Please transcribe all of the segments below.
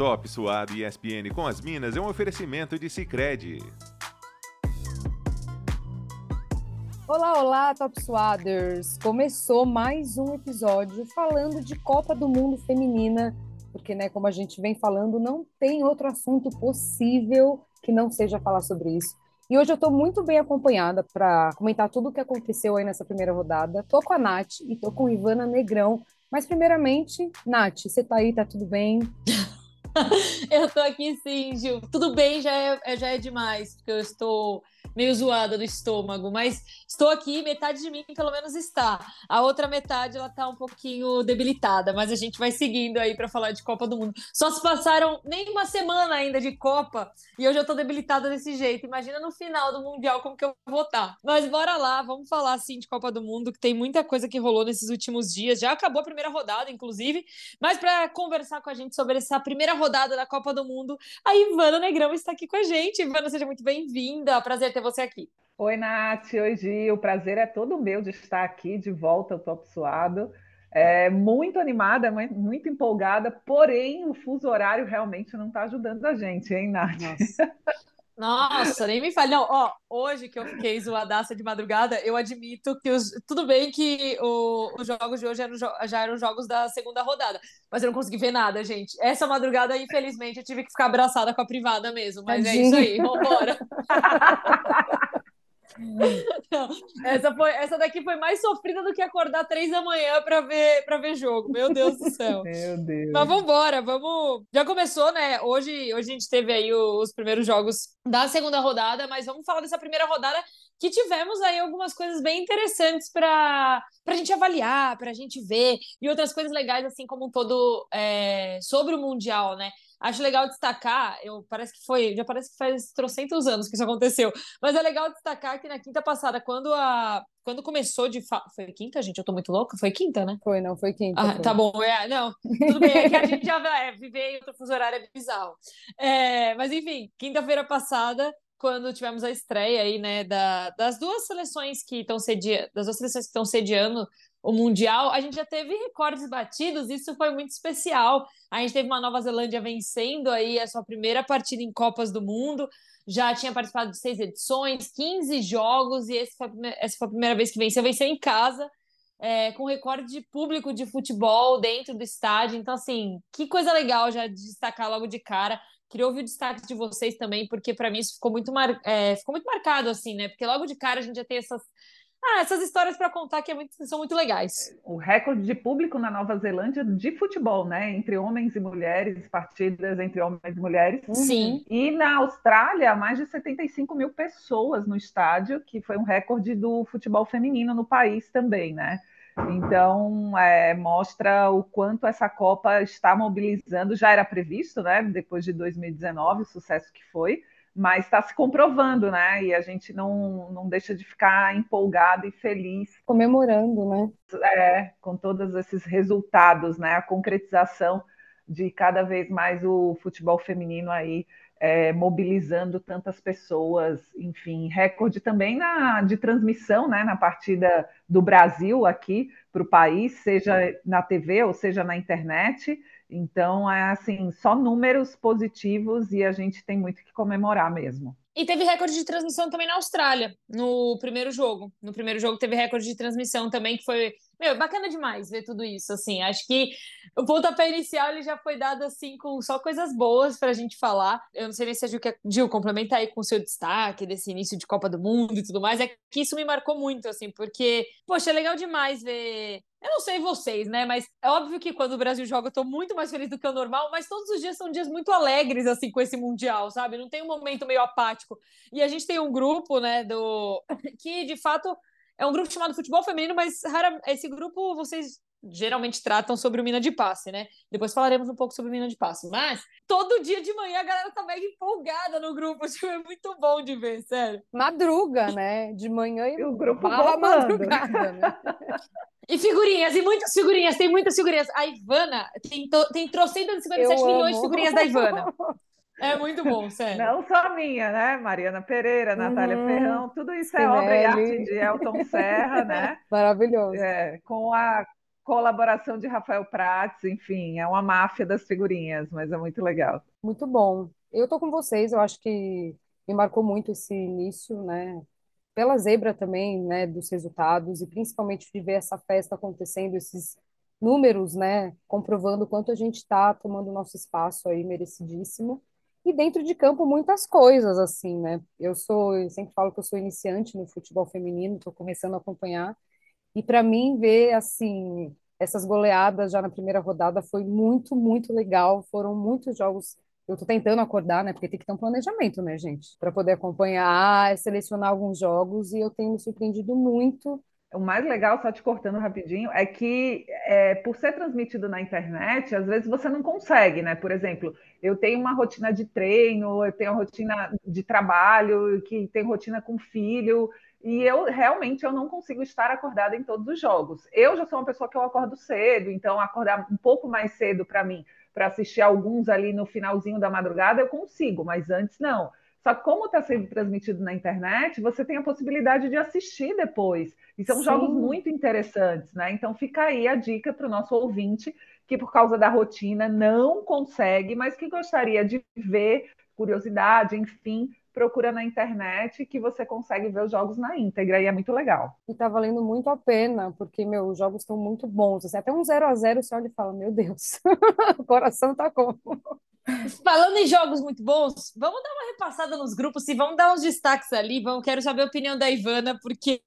Top Suado e ESPN com as Minas é um oferecimento de Sicredi. Olá, olá, Top Suaders! Começou mais um episódio falando de Copa do Mundo Feminina, porque, né, como a gente vem falando, não tem outro assunto possível que não seja falar sobre isso. E hoje eu estou muito bem acompanhada para comentar tudo o que aconteceu aí nessa primeira rodada. Tô com a Nath e tô com Ivana Negrão. Mas primeiramente, Nath, você tá aí, tá tudo bem? eu tô aqui sim, Gil. Tudo bem, já é, já é demais, porque eu estou meio zoada do estômago, mas estou aqui, metade de mim pelo menos está. A outra metade ela tá um pouquinho debilitada, mas a gente vai seguindo aí para falar de Copa do Mundo. Só se passaram nem uma semana ainda de Copa e eu já tô debilitada desse jeito. Imagina no final do Mundial como que eu vou estar. Mas bora lá, vamos falar assim de Copa do Mundo, que tem muita coisa que rolou nesses últimos dias. Já acabou a primeira rodada, inclusive, mas para conversar com a gente sobre essa primeira rodada da Copa do Mundo, a Ivana Negrão está aqui com a gente. Ivana, seja muito bem-vinda. Prazer ter ter você aqui. Oi, Nath. Oi, Gil. O prazer é todo meu de estar aqui de volta ao Top Suado. É, muito animada, muito empolgada, porém o fuso horário realmente não está ajudando a gente, hein, Nath? Nossa. Nossa, nem me fale. Não, ó, hoje que eu fiquei zoadaça de madrugada, eu admito que os... tudo bem que o... os jogos de hoje eram, já eram jogos da segunda rodada, mas eu não consegui ver nada, gente. Essa madrugada, infelizmente, eu tive que ficar abraçada com a privada mesmo, mas Tadinha. é isso aí, vambora. Não, essa, foi, essa daqui foi mais sofrida do que acordar três da manhã para ver para ver jogo. Meu Deus do céu. Meu Deus. Mas vamos embora, vamos. Já começou, né? Hoje, hoje a gente teve aí os primeiros jogos da segunda rodada, mas vamos falar dessa primeira rodada que tivemos aí algumas coisas bem interessantes para a gente avaliar, para a gente ver, e outras coisas legais, assim como um todo é, sobre o Mundial, né? Acho legal destacar, eu parece que foi, já parece que faz trocentos anos que isso aconteceu, mas é legal destacar que na quinta passada, quando a quando começou de fa... foi quinta, gente, eu tô muito louca, foi quinta, né? Foi, não, foi quinta. Ah, foi. tá bom, é, não, tudo bem, é que a gente já é, viver em outro fuso horário é bizarro. É, mas enfim, quinta-feira passada, quando tivemos a estreia aí, né, da, das duas seleções que estão sediando, das duas seleções que estão sediando o Mundial, a gente já teve recordes batidos, isso foi muito especial. A gente teve uma Nova Zelândia vencendo aí a sua primeira partida em Copas do Mundo, já tinha participado de seis edições, 15 jogos, e foi essa foi a primeira vez que venceu, venceu em casa, é, com recorde de público de futebol dentro do estádio. Então, assim, que coisa legal já destacar logo de cara. Queria ouvir o destaque de vocês também, porque para mim isso ficou muito, mar... É, ficou muito marcado, assim, né? Porque logo de cara a gente já tem essas ah, essas histórias para contar que é muito, são muito legais. O recorde de público na Nova Zelândia de futebol, né? Entre homens e mulheres, partidas entre homens e mulheres. Sim. E na Austrália, mais de 75 mil pessoas no estádio, que foi um recorde do futebol feminino no país também, né? Então, é, mostra o quanto essa Copa está mobilizando, já era previsto, né? Depois de 2019, o sucesso que foi, mas está se comprovando, né? E a gente não, não deixa de ficar empolgado e feliz. Comemorando, né? É, com todos esses resultados, né? A concretização de cada vez mais o futebol feminino aí é, mobilizando tantas pessoas, enfim, recorde também na, de transmissão, né, na partida do Brasil aqui para o país, seja na TV ou seja na internet. Então, é assim, só números positivos e a gente tem muito que comemorar mesmo. E teve recorde de transmissão também na Austrália, no primeiro jogo. No primeiro jogo teve recorde de transmissão também, que foi meu, bacana demais ver tudo isso, assim. Acho que o pontapé inicial ele já foi dado assim com só coisas boas para a gente falar. Eu não sei nem se a Gil, quer... Gil complementa aí com o seu destaque desse início de Copa do Mundo e tudo mais. É que isso me marcou muito, assim, porque, poxa, é legal demais ver eu não sei vocês, né? Mas é óbvio que quando o Brasil joga, eu tô muito mais feliz do que o normal, mas todos os dias são dias muito alegres, assim, com esse Mundial, sabe? Não tem um momento meio apático. E a gente tem um grupo, né, do. que de fato é um grupo chamado Futebol Feminino, mas rara, esse grupo vocês geralmente tratam sobre o mina de passe, né? Depois falaremos um pouco sobre o mina de passe. Mas todo dia de manhã a galera tá mega empolgada no grupo. Tipo, é muito bom de ver, sério. Madruga, né? De manhã e, e o grupo barra madrugada, né? E figurinhas, e muitas figurinhas, tem muitas figurinhas. A Ivana tem, tem trocentas 57 milhões de figurinhas da Ivana. É muito bom, sério. Não só minha, né? Mariana Pereira, Natália uhum. Ferrão, tudo isso é obra e arte de Elton Serra, né? Maravilhoso. É, com a colaboração de Rafael Prats, enfim, é uma máfia das figurinhas, mas é muito legal. Muito bom. Eu tô com vocês, eu acho que me marcou muito esse início, né? Pela zebra também, né, dos resultados e principalmente de ver essa festa acontecendo, esses números, né, comprovando quanto a gente está tomando nosso espaço aí merecidíssimo. E dentro de campo muitas coisas assim, né? Eu sou, eu sempre falo que eu sou iniciante no futebol feminino, estou começando a acompanhar. E para mim ver assim essas goleadas já na primeira rodada foi muito, muito legal. Foram muitos jogos eu estou tentando acordar, né? Porque tem que ter um planejamento, né, gente? Para poder acompanhar, selecionar alguns jogos, e eu tenho me surpreendido muito. O mais legal, só te cortando rapidinho, é que é, por ser transmitido na internet, às vezes você não consegue, né? Por exemplo, eu tenho uma rotina de treino, eu tenho uma rotina de trabalho, que tem rotina com filho, e eu realmente eu não consigo estar acordada em todos os jogos. Eu já sou uma pessoa que eu acordo cedo, então acordar um pouco mais cedo para mim para assistir alguns ali no finalzinho da madrugada, eu consigo, mas antes não. Só que como está sendo transmitido na internet, você tem a possibilidade de assistir depois. E são Sim. jogos muito interessantes, né? Então fica aí a dica para o nosso ouvinte que por causa da rotina não consegue, mas que gostaria de ver, curiosidade, enfim, procura na internet que você consegue ver os jogos na íntegra e é muito legal. E tá valendo muito a pena, porque, meu, os jogos estão muito bons. Assim, até um 0 a 0 você olha e fala, meu Deus, o coração tá como? Falando em jogos muito bons, vamos dar uma repassada nos grupos e vamos dar uns destaques ali. Vamos, quero saber a opinião da Ivana, porque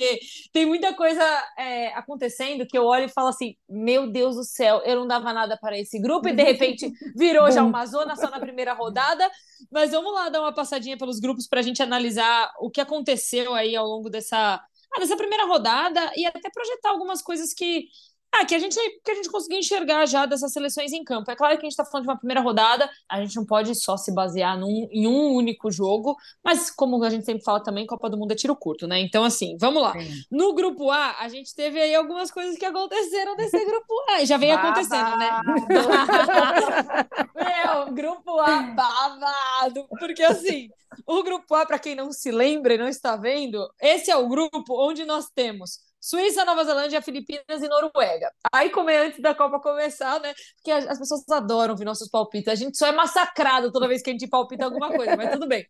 tem muita coisa é, acontecendo que eu olho e falo assim: meu Deus do céu, eu não dava nada para esse grupo e de repente virou já uma zona só na primeira rodada. Mas vamos lá dar uma passadinha pelos grupos para a gente analisar o que aconteceu aí ao longo dessa, ah, dessa primeira rodada e até projetar algumas coisas que ah, que a gente que a gente conseguiu enxergar já dessas seleções em campo. É claro que a gente está falando de uma primeira rodada, a gente não pode só se basear num, em um único jogo, mas como a gente sempre fala também, Copa do Mundo é tiro curto, né? Então, assim, vamos lá. Sim. No grupo A, a gente teve aí algumas coisas que aconteceram nesse grupo A, e já vem acontecendo, né? Meu, grupo A babado, porque assim, o grupo A, para quem não se lembra e não está vendo, esse é o grupo onde nós temos Suíça, Nova Zelândia, Filipinas e Noruega. Aí, como é antes da Copa começar, né? Porque as pessoas adoram ver nossos palpites. A gente só é massacrado toda vez que a gente palpita alguma coisa, mas tudo bem.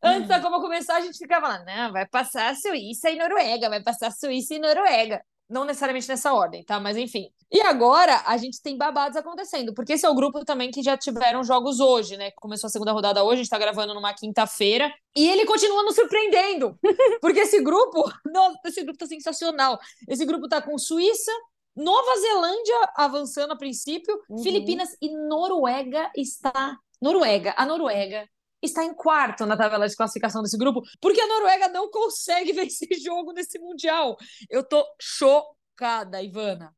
Antes da Copa começar, a gente ficava lá, não, vai passar Suíça e Noruega, vai passar Suíça e Noruega. Não necessariamente nessa ordem, tá? Mas enfim. E agora a gente tem babados acontecendo, porque esse é o grupo também que já tiveram jogos hoje, né? Começou a segunda rodada hoje, a gente tá gravando numa quinta-feira, e ele continua nos surpreendendo. Porque esse grupo, nossa, esse grupo tá sensacional. Esse grupo tá com Suíça, Nova Zelândia avançando a princípio, uhum. Filipinas e Noruega está. Noruega, a Noruega está em quarto na tabela de classificação desse grupo, porque a Noruega não consegue vencer jogo nesse Mundial. Eu tô chocada, Ivana.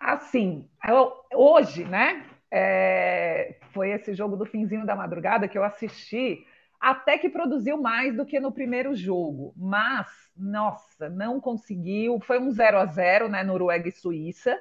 Assim, eu, hoje, né? É, foi esse jogo do finzinho da madrugada que eu assisti, até que produziu mais do que no primeiro jogo, mas nossa, não conseguiu. Foi um 0 a 0 né? Noruega e Suíça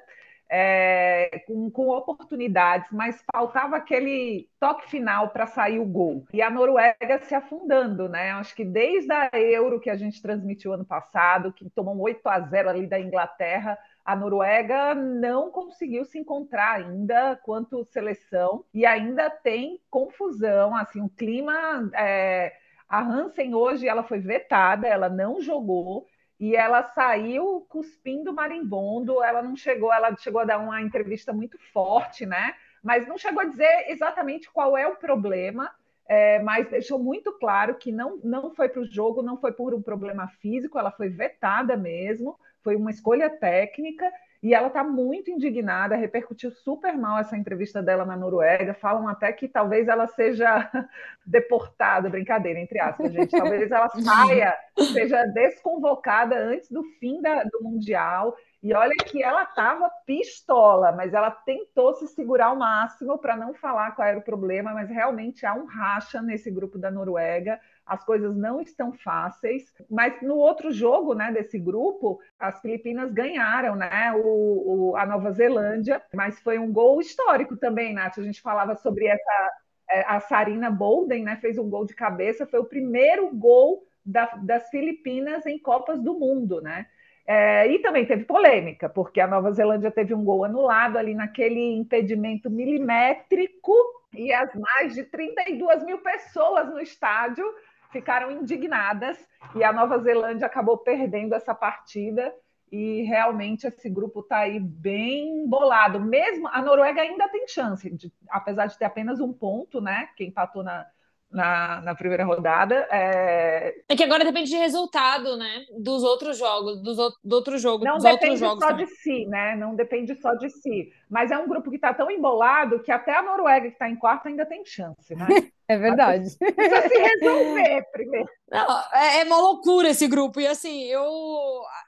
é, com, com, oportunidades, mas faltava aquele toque final para sair o gol. E a Noruega se afundando, né? Acho que desde a Euro que a gente transmitiu ano passado, que tomou um 8 a 0 ali da Inglaterra, a Noruega não conseguiu se encontrar ainda quanto seleção e ainda tem confusão, assim, o clima. É, a Hansen hoje ela foi vetada, ela não jogou e ela saiu cuspindo marimbondo. Ela não chegou, ela chegou a dar uma entrevista muito forte, né? Mas não chegou a dizer exatamente qual é o problema. É, mas deixou muito claro que não, não foi para o jogo, não foi por um problema físico, ela foi vetada mesmo, foi uma escolha técnica e ela está muito indignada, repercutiu super mal essa entrevista dela na Noruega. Falam até que talvez ela seja deportada, brincadeira, entre aspas, gente. Talvez ela saia, seja desconvocada antes do fim da, do Mundial. E olha que ela estava pistola, mas ela tentou se segurar ao máximo para não falar qual era o problema, mas realmente há um racha nesse grupo da Noruega as coisas não estão fáceis, mas no outro jogo, né, desse grupo, as Filipinas ganharam, né, o, o, a Nova Zelândia, mas foi um gol histórico também, Nath, a gente falava sobre essa, é, a Sarina Bolden, né, fez um gol de cabeça, foi o primeiro gol da, das Filipinas em Copas do Mundo, né, É, e também teve polêmica, porque a Nova Zelândia teve um gol anulado ali naquele impedimento milimétrico e as mais de 32 mil pessoas no estádio ficaram indignadas e a Nova Zelândia acabou perdendo essa partida e realmente esse grupo está aí bem bolado. Mesmo a Noruega ainda tem chance, de, apesar de ter apenas um ponto, né? Quem empatou na, na, na primeira rodada. É... é... que agora depende de resultado, né? Dos outros jogos, dos do outro jogo, não dos depende outros jogos só também. de si, né? Não depende só de si. Mas é um grupo que está tão embolado que até a Noruega, que está em quarto, ainda tem chance, né? É verdade. Precisa se resolver primeiro. Não, é, é uma loucura esse grupo. E assim, eu.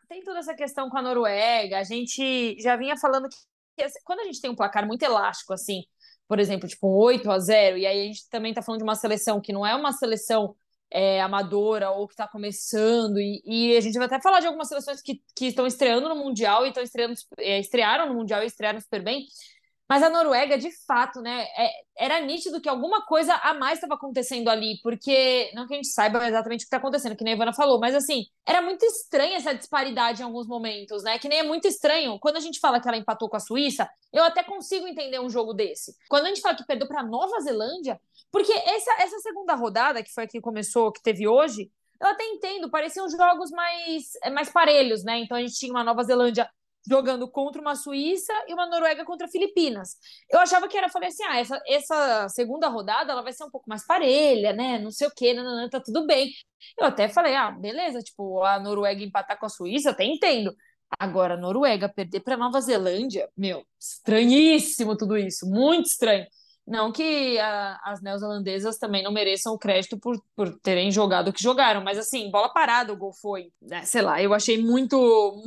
Tem toda essa questão com a Noruega. A gente já vinha falando que quando a gente tem um placar muito elástico, assim, por exemplo, tipo um 8 a 0, e aí a gente também está falando de uma seleção que não é uma seleção é, amadora ou que está começando, e, e, a gente vai até falar de algumas seleções que, que estão estreando no Mundial e estão estreando, é, estrearam no Mundial e estrearam super bem, mas a Noruega, de fato, né, é, era nítido que alguma coisa a mais estava acontecendo ali, porque, não que a gente saiba exatamente o que está acontecendo, que nem a Ivana falou, mas assim, era muito estranha essa disparidade em alguns momentos, né? Que nem é muito estranho. Quando a gente fala que ela empatou com a Suíça, eu até consigo entender um jogo desse. Quando a gente fala que perdeu para Nova Zelândia, porque essa, essa segunda rodada, que foi a que começou, que teve hoje, eu até entendo, pareciam jogos mais, mais parelhos, né? Então a gente tinha uma Nova Zelândia jogando contra uma Suíça e uma Noruega contra Filipinas. Eu achava que era, falei assim, ah, essa, essa segunda rodada ela vai ser um pouco mais parelha, né? Não sei o quê, não, tá tudo bem. Eu até falei, ah, beleza, tipo, a Noruega empatar com a Suíça, até entendo. Agora, a Noruega perder para Nova Zelândia, meu, estranhíssimo tudo isso, muito estranho. Não que a, as neozelandesas também não mereçam o crédito por, por terem jogado o que jogaram, mas assim, bola parada o gol foi. Né? Sei lá, eu achei muito,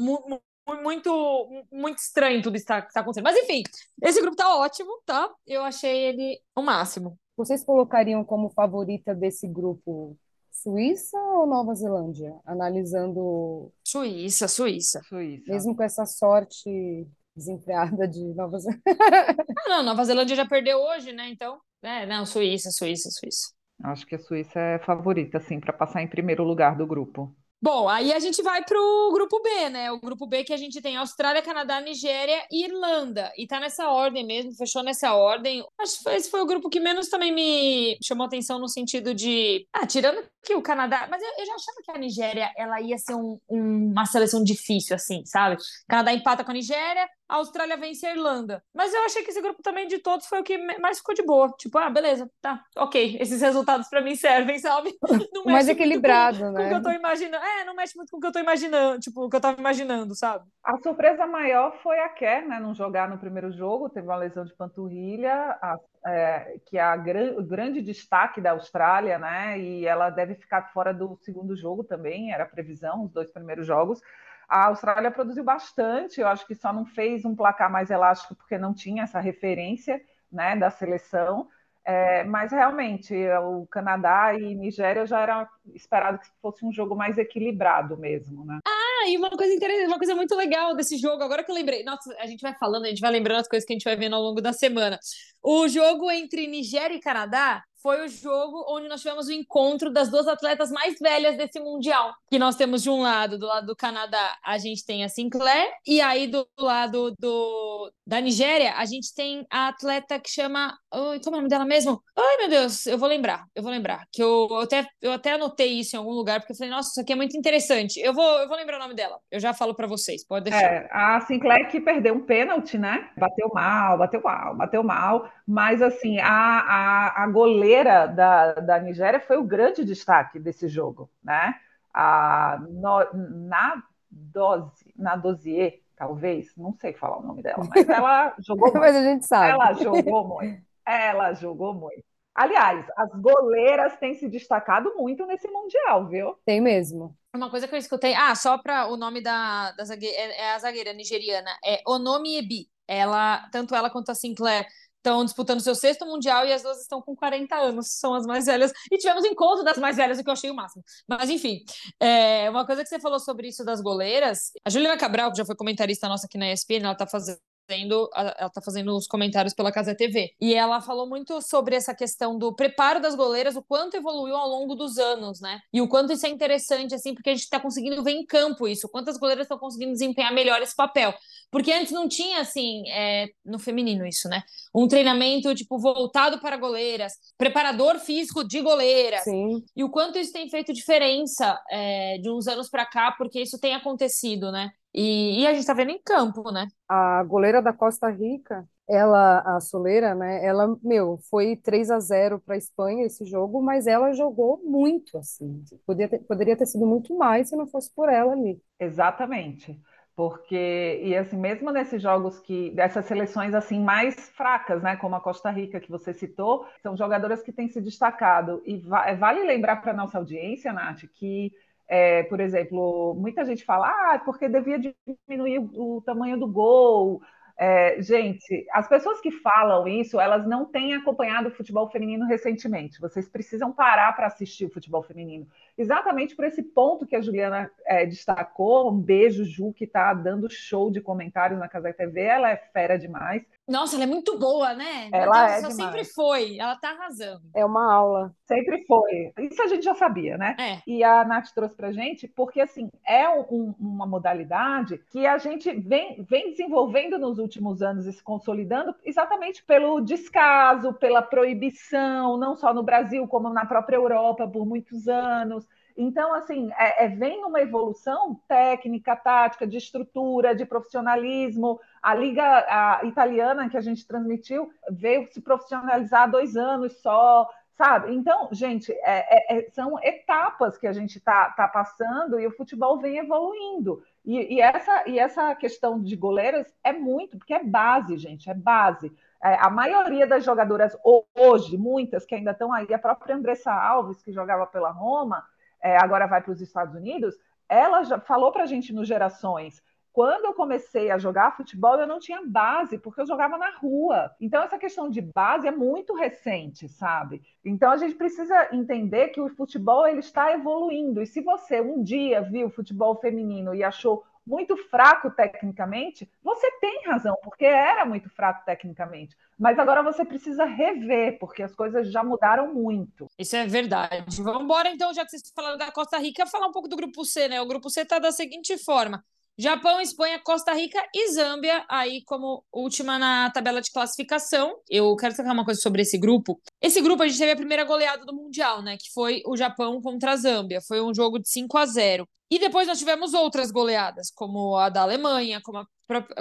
muito muito, muito estranho tudo isso que está acontecendo. Mas enfim, esse grupo tá ótimo, tá? Eu achei ele o máximo. Vocês colocariam como favorita desse grupo Suíça ou Nova Zelândia? Analisando. Suíça, Suíça. Suíça. Mesmo com essa sorte desenfreada de Nova Zelândia. ah, não, Nova Zelândia já perdeu hoje, né? Então, é, não, Suíça, Suíça, Suíça. Acho que a Suíça é favorita, assim, para passar em primeiro lugar do grupo. Bom, aí a gente vai para o grupo B, né? O grupo B que a gente tem Austrália, Canadá, Nigéria e Irlanda. E tá nessa ordem mesmo, fechou nessa ordem. Acho que esse foi o grupo que menos também me chamou atenção no sentido de. Ah, tirando que o Canadá. Mas eu, eu já achava que a Nigéria ela ia ser um, um, uma seleção difícil, assim, sabe? O Canadá empata com a Nigéria, a Austrália vence a Irlanda. Mas eu achei que esse grupo também de todos foi o que mais ficou de boa. Tipo, ah, beleza, tá, ok. Esses resultados para mim servem, sabe? Não mais equilibrado, com, né? Com o que eu tô imaginando. É, não mexe muito com o que eu tô imaginando, tipo, o que eu tava imaginando, sabe? A surpresa maior foi a Kerr, né? Não jogar no primeiro jogo, teve uma lesão de panturrilha, a, é, que é a, o grande destaque da Austrália, né? E ela deve ficar fora do segundo jogo também, era a previsão, os dois primeiros jogos. A Austrália produziu bastante, eu acho que só não fez um placar mais elástico porque não tinha essa referência né, da seleção. É, mas realmente, o Canadá e Nigéria já era esperado que fosse um jogo mais equilibrado mesmo, né? Ah, e uma coisa interessante, uma coisa muito legal desse jogo, agora que eu lembrei, nossa, a gente vai falando, a gente vai lembrando as coisas que a gente vai vendo ao longo da semana. O jogo entre Nigéria e Canadá foi o jogo onde nós tivemos o encontro das duas atletas mais velhas desse Mundial. Que nós temos de um lado, do lado do Canadá, a gente tem a Sinclair, e aí do lado do, da Nigéria, a gente tem a atleta que chama. Como é o nome dela mesmo? Ai, meu Deus, eu vou lembrar, eu vou lembrar. Que eu, eu, até, eu até anotei isso em algum lugar, porque eu falei, nossa, isso aqui é muito interessante. Eu vou, eu vou lembrar o nome dela. Eu já falo para vocês, pode deixar. É, a Sinclair que perdeu um pênalti, né? Bateu mal, bateu mal, bateu mal. Mas, assim, a, a, a goleira da, da Nigéria foi o grande destaque desse jogo, né? A no, na dose, na Dosier, talvez, não sei falar o nome dela, mas ela jogou muito. mas a gente sabe. Ela jogou muito. Ela jogou muito. Aliás, as goleiras têm se destacado muito nesse Mundial, viu? Tem mesmo. Uma coisa que eu escutei, ah, só para o nome da, da zagueira, é, é, a zagueira nigeriana, é Onomi Ebi. Ela, tanto ela quanto a Sinclair estão disputando seu sexto mundial e as duas estão com 40 anos, são as mais velhas. E tivemos encontro das mais velhas, o que eu achei o máximo. Mas enfim, é, uma coisa que você falou sobre isso das goleiras, a Juliana Cabral, que já foi comentarista nossa aqui na ESPN, ela está fazendo fazendo, ela tá fazendo os comentários pela Casa TV. E ela falou muito sobre essa questão do preparo das goleiras, o quanto evoluiu ao longo dos anos, né? E o quanto isso é interessante, assim, porque a gente tá conseguindo ver em campo isso, quantas goleiras estão conseguindo desempenhar melhor esse papel. Porque antes não tinha, assim, é, no feminino isso, né? Um treinamento, tipo, voltado para goleiras, preparador físico de goleiras. Sim. E o quanto isso tem feito diferença é, de uns anos para cá, porque isso tem acontecido, né? E, e a gente tá vendo em campo, né? A goleira da Costa Rica, ela, a Soleira, né? Ela, meu, foi 3 a 0 para a Espanha esse jogo, mas ela jogou muito, assim. Poderia ter, poderia ter sido muito mais se não fosse por ela ali. Exatamente. Porque, e assim, mesmo nesses jogos que, dessas seleções assim mais fracas, né, como a Costa Rica que você citou, são jogadoras que têm se destacado. E va vale lembrar para nossa audiência, Nath, que é, por exemplo, muita gente fala, ah, porque devia diminuir o tamanho do gol. É, gente, as pessoas que falam isso, elas não têm acompanhado o futebol feminino recentemente. Vocês precisam parar para assistir o futebol feminino. Exatamente por esse ponto que a Juliana é, destacou. Um beijo, Ju, que está dando show de comentários na Casa TV. Ela é fera demais. Nossa, ela é muito boa, né? Ela Deus, é demais. sempre foi. Ela tá arrasando. É uma aula. Sempre foi. Isso a gente já sabia, né? É. E a Nath trouxe pra gente, porque assim, é um- uma modalidade que a gente vem, vem desenvolvendo nos últimos anos e se consolidando exatamente pelo descaso, pela proibição, não só no Brasil, como na própria Europa por muitos anos. Então, assim, é, é- vem uma evolução técnica, tática, de estrutura, de profissionalismo. A Liga a italiana que a gente transmitiu veio se profissionalizar há dois anos só, sabe? Então, gente, é- é- é- são etapas que a gente está tá passando e o futebol vem evoluindo. E, e essa, e essa questão de goleiras é muito, porque é base, gente, é base. É, a maioria das jogadoras ho- hoje, muitas que ainda estão aí, a própria Andressa Alves, que jogava pela Roma, é, agora vai para os Estados Unidos, ela já falou para a gente no Gerações. Quando eu comecei a jogar futebol, eu não tinha base, porque eu jogava na rua. Então, essa questão de base é muito recente, sabe? Então, a gente precisa entender que o futebol ele está evoluindo. E se você um dia viu futebol feminino e achou muito fraco tecnicamente, você tem razão, porque era muito fraco tecnicamente. Mas agora você precisa rever, porque as coisas já mudaram muito. Isso é verdade. Vamos embora, então, já que vocês falaram da Costa Rica, falar um pouco do grupo C, né? O grupo C tá da seguinte forma: Japão, Espanha, Costa Rica e Zâmbia, aí como última na tabela de classificação. Eu quero destacar uma coisa sobre esse grupo. Esse grupo a gente teve a primeira goleada do Mundial, né? Que foi o Japão contra a Zâmbia. Foi um jogo de 5 a 0 E depois nós tivemos outras goleadas, como a da Alemanha, como, a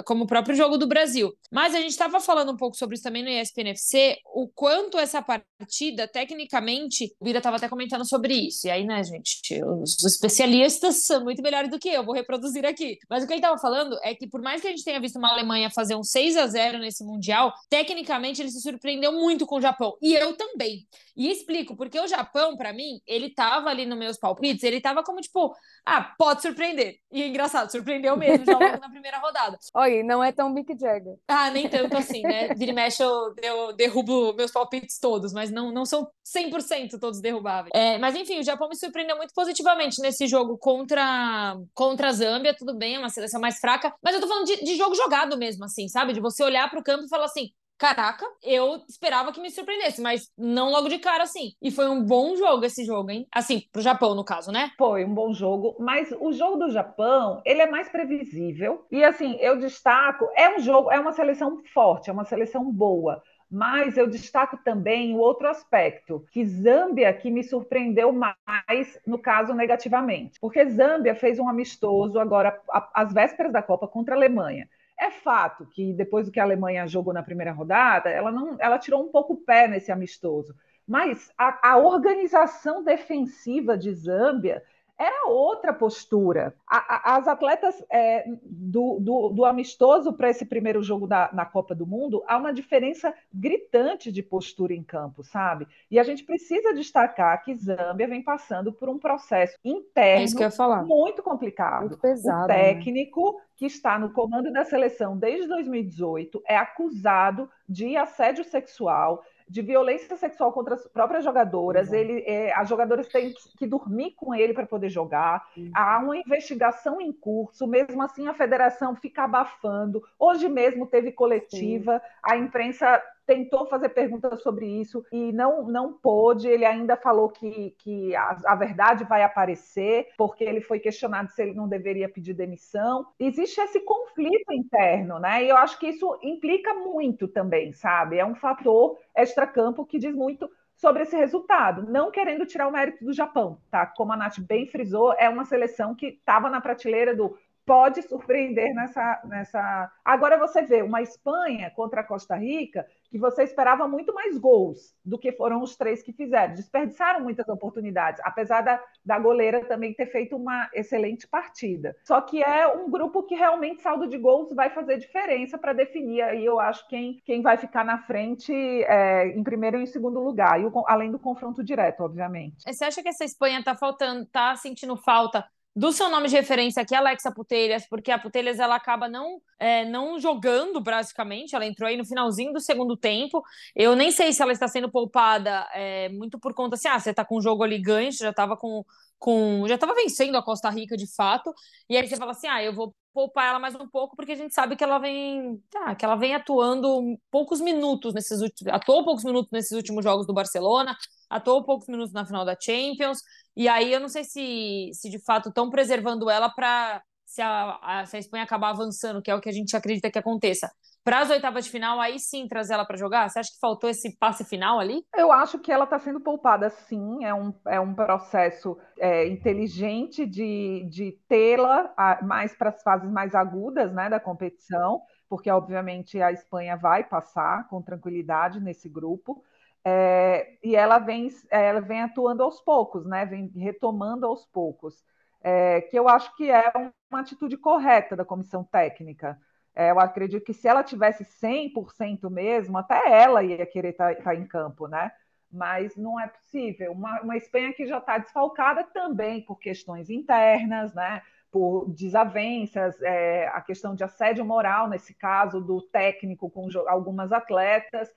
como o próprio jogo do Brasil. Mas a gente estava falando um pouco sobre isso também no ESPN FC, o quanto essa partida, tecnicamente, o Bira estava até comentando sobre isso. E aí, né, gente, os especialistas são muito melhores do que eu, vou reproduzir aqui. Mas o que ele estava falando é que, por mais que a gente tenha visto uma Alemanha fazer um 6 a 0 nesse Mundial, tecnicamente ele se surpreendeu muito com o Japão. E eu também. E explico, porque o Japão, para mim, ele tava ali nos meus palpites, ele tava como tipo, ah, pode surpreender. E é engraçado, surpreendeu mesmo já logo na primeira rodada. Olha, não é tão Mick Jagger. Ah, nem tanto assim, né? Vira e mexe, eu, eu derrubo meus palpites todos, mas não, não são 100% todos derrubáveis. É, mas enfim, o Japão me surpreendeu muito positivamente nesse jogo contra, contra a Zâmbia. Tudo bem, é uma seleção mais fraca, mas eu tô falando de, de jogo jogado mesmo, assim, sabe? De você olhar pro campo e falar assim. Caraca, eu esperava que me surpreendesse, mas não logo de cara assim. E foi um bom jogo esse jogo, hein? Assim, pro Japão, no caso, né? Foi um bom jogo, mas o jogo do Japão, ele é mais previsível. E assim, eu destaco, é um jogo, é uma seleção forte, é uma seleção boa. Mas eu destaco também o outro aspecto, que Zâmbia que me surpreendeu mais, no caso, negativamente. Porque Zâmbia fez um amistoso agora, às vésperas da Copa, contra a Alemanha. É fato que depois do que a Alemanha jogou na primeira rodada, ela não, ela tirou um pouco o pé nesse amistoso. Mas a, a organização defensiva de Zâmbia era outra postura. A- a- as atletas é, do, do- do amistoso para esse primeiro jogo da, na Copa do Mundo, há uma diferença gritante de postura em campo, sabe? E a gente precisa destacar que Zâmbia vem passando por um processo É interno falar. muito complicado. Muito pesado, O né? técnico que está no comando da seleção desde 2018 é acusado de assédio sexual, de violência sexual contra as próprias jogadoras. Uhum. Ele, é, as jogadoras têm que dormir com ele para poder jogar. Uhum. Há uma investigação em curso, mesmo assim a federação fica abafando. Hoje mesmo teve coletiva, Sim. a imprensa tentou fazer perguntas sobre isso e não, não pôde. Ele ainda falou que, que a, a, verdade vai aparecer, porque ele foi questionado se ele não deveria pedir demissão. Existe esse conflito interno, né? E eu acho que isso implica muito também, sabe? É um fator extracampo que diz muito sobre esse resultado, não querendo tirar o mérito do Japão, tá? Como a Nath bem frisou, é uma seleção que estava na prateleira do pode surpreender nessa, nessa. Agora você vê uma Espanha contra a Costa Rica que você esperava muito mais gols do que foram os três que fizeram. Desperdiçaram muitas oportunidades, apesar da, da goleira também ter feito uma excelente partida. Só que é um grupo que realmente saldo de gols vai fazer diferença para definir aí, eu acho, quem, quem vai ficar na frente é, em primeiro e em segundo lugar, e o, além do confronto direto, obviamente. Você acha que essa Espanha está faltando, está sentindo falta do seu nome de referência aqui, Alexa Putelhas, porque a Putelhas ela acaba não, é, não jogando basicamente, ela entrou aí no finalzinho do segundo tempo. Eu nem sei se ela está sendo poupada é, muito por conta assim, ah, você está com o jogo ali ganho, já estava com, com já estava vencendo a Costa Rica de fato, e aí você fala assim, ah, eu vou poupar ela mais um pouco porque a gente sabe que ela vem, ah, que ela vem atuando poucos minutos nesses últimos, atuou poucos minutos nesses últimos jogos do Barcelona, atuou poucos minutos na final da Champions, e aí eu não sei se, se de fato estão preservando ela para se a, a, se a Espanha acabar avançando, que é o que a gente acredita que aconteça. Para as oitavas de final, aí sim trazer ela para jogar? Você acha que faltou esse passe final ali? Eu acho que ela está sendo poupada sim. É um, é um processo é, inteligente de, de tê-la mais para as fases mais agudas né, da competição, porque obviamente a Espanha vai passar com tranquilidade nesse grupo. É, e ela vem, ela vem atuando aos poucos, né? Vem retomando aos poucos, é, que eu acho que é uma atitude correta da comissão técnica. É, eu acredito que se ela tivesse 100% mesmo, até ela ia querer estar tá, tá em campo, né? Mas não é possível. Uma, uma Espanha que já está desfalcada também por questões internas, né? por desavenças, é, a questão de assédio moral, nesse caso, do técnico com algumas atletas,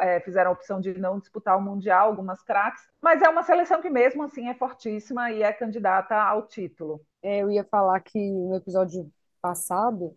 é, fizeram a opção de não disputar o Mundial, algumas craques, mas é uma seleção que mesmo assim é fortíssima e é candidata ao título. É, eu ia falar que no episódio passado?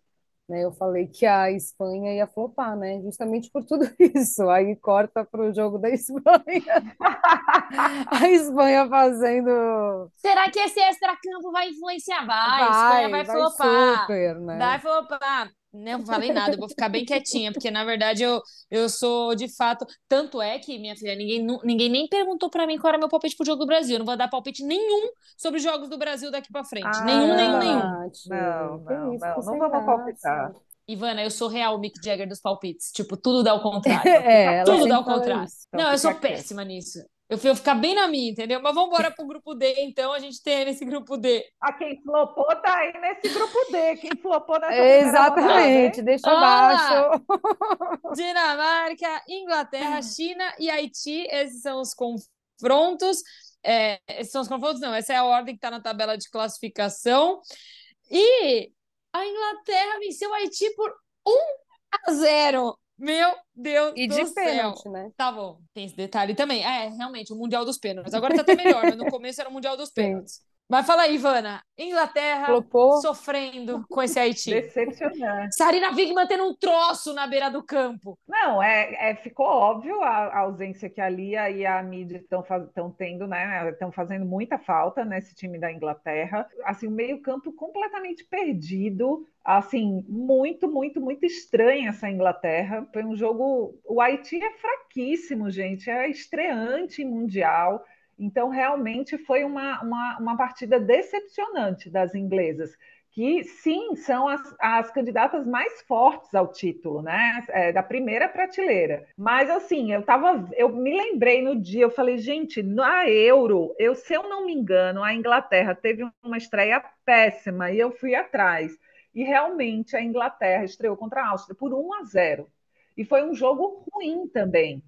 Eu falei que a Espanha ia flopar, né? Justamente por tudo isso. Aí corta para o jogo da Espanha. a Espanha fazendo. Será que esse extra-campo vai influenciar? Vai, vai, a Espanha vai, vai flopar. Super, né? Vai flopar. Não falei nada, eu vou ficar bem quietinha, porque na verdade eu, eu sou de fato. Tanto é que, minha filha, ninguém, ninguém nem perguntou para mim qual era meu palpite pro jogo do Brasil. Eu não vou dar palpite nenhum sobre os jogos do Brasil daqui para frente. Ah, nenhum, nenhum, nenhum. Não, não, não, não vamos palpitar. Ivana, eu sou real Mick Jagger dos palpites. Tipo, tudo dá o contrário. é, tudo dá o contrário. Então, não, eu sou péssima nisso. Eu fui ficar bem na minha, entendeu? Mas vamos embora pro grupo D, então. A gente tem nesse grupo D. A quem flopou tá aí nesse grupo D. Quem flopou nessa Exatamente, deixa abaixo. Dinamarca, Inglaterra, China e Haiti. Esses são os confrontos. É, esses são os confrontos, não. Essa é a ordem que está na tabela de classificação. E a Inglaterra venceu o Haiti por 1 a 0. Meu Deus e do de céu. pênalti, né? Tá bom, tem esse detalhe também. É, realmente, o Mundial dos Pênaltis. Agora tá até melhor, mas no começo era o Mundial dos Pênaltis. Mas fala aí, Ivana. Inglaterra Flopou. sofrendo com esse Haiti. Decepcionante. Sarina Vig mantendo um troço na beira do campo. Não, é, é ficou óbvio a, a, ausência que a Lia e a Mid estão tendo, né? Estão fazendo muita falta nesse time da Inglaterra. Assim, o meio-campo completamente perdido. Assim, muito, muito, muito estranha essa Inglaterra. Foi um jogo. O Haiti é fraquíssimo, gente. É estreante em Mundial então, realmente foi uma, uma, uma partida decepcionante das inglesas, que sim, são as, as candidatas mais fortes ao título, né? É, da primeira prateleira. Mas assim, eu tava, eu me lembrei no dia, eu falei, gente, na Euro, eu, se eu não me engano, a Inglaterra teve uma estreia péssima e eu fui atrás. E realmente a Inglaterra estreou contra a Áustria por 1 a 0. E foi um jogo ruim também.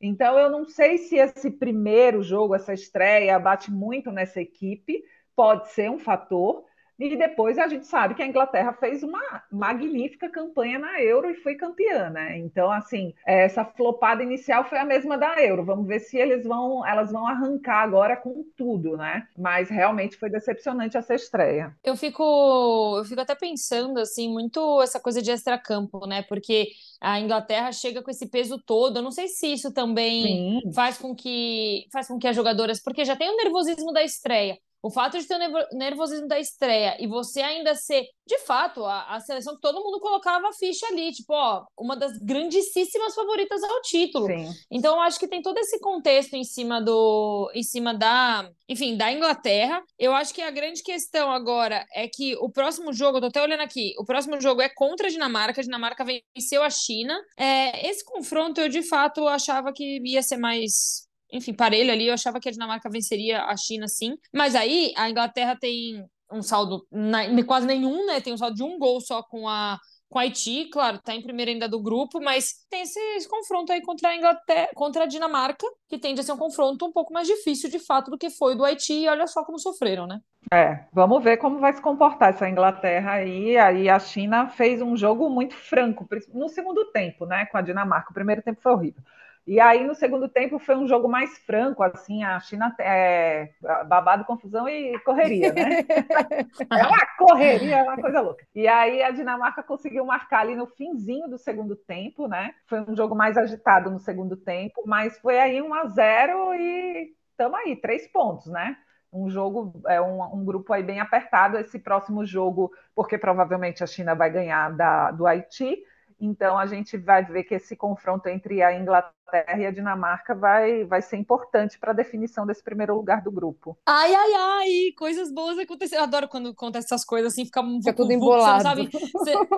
Então, eu não sei se esse primeiro jogo, essa estreia, bate muito nessa equipe, pode ser um fator, E depois a gente sabe que a Inglaterra fez uma magnífica campanha na Euro e foi campeã, né? Então, assim, essa flopada inicial foi a mesma da Euro. Vamos ver se eles vão, elas vão arrancar agora com tudo, né? Mas realmente foi decepcionante essa estreia. Eu fico, eu fico até pensando assim, muito essa coisa de extracampo, né? Porque a Inglaterra chega com esse peso todo. Eu não sei se isso também Sim. faz com que faz com que as jogadoras, porque já tem o nervosismo da estreia. O fato de ter o nervosismo da estreia e você ainda ser, de fato, a, a, seleção que todo mundo colocava a ficha ali, tipo, ó, uma das grandíssimas favoritas ao título. Sim. Então, eu acho que tem todo esse contexto em cima do. em cima da. Enfim, da Inglaterra. Eu acho que a grande questão agora é que o próximo jogo, eu tô até olhando aqui, o próximo jogo é contra a Dinamarca. A Dinamarca venceu a China. É, esse confronto eu, de fato, achava que ia ser mais enfim, parelho ali, eu achava que a Dinamarca venceria a China sim. Mas aí a Inglaterra tem um saldo na, quase nenhum, né? Tem um saldo de um gol só com a com a Haiti, claro, tá em primeiro ainda do grupo, mas tem esse, esse, confronto aí contra a Inglaterra, contra a Dinamarca, que tende a ser um confronto um pouco mais difícil de fato do que foi do Haiti, e olha só como sofreram, né? É, vamos ver como vai se comportar essa Inglaterra aí. Aí a China fez um jogo muito franco no segundo tempo, né? Com a Dinamarca. O primeiro tempo foi horrível. E aí, no segundo tempo, foi um jogo mais franco, assim, a China é babado, confusão e correria, né? é uma correria, é uma coisa louca. E aí a Dinamarca conseguiu marcar ali no finzinho do segundo tempo, né? Foi um jogo mais agitado no segundo tempo, mas foi aí 1 a 0 e estamos aí, três pontos, né? um jogo, é um, um, grupo aí bem apertado. Esse próximo jogo, porque provavelmente a China vai ganhar da, do Haiti, então a gente vai ver que esse confronto entre a Inglaterra e a Dinamarca vai, vai ser importante para a definição desse primeiro lugar do grupo. Ai, ai, ai, coisas boas aconteceram. Eu adoro quando acontecem essas coisas assim, fica, fica tudo embolado. Sabe?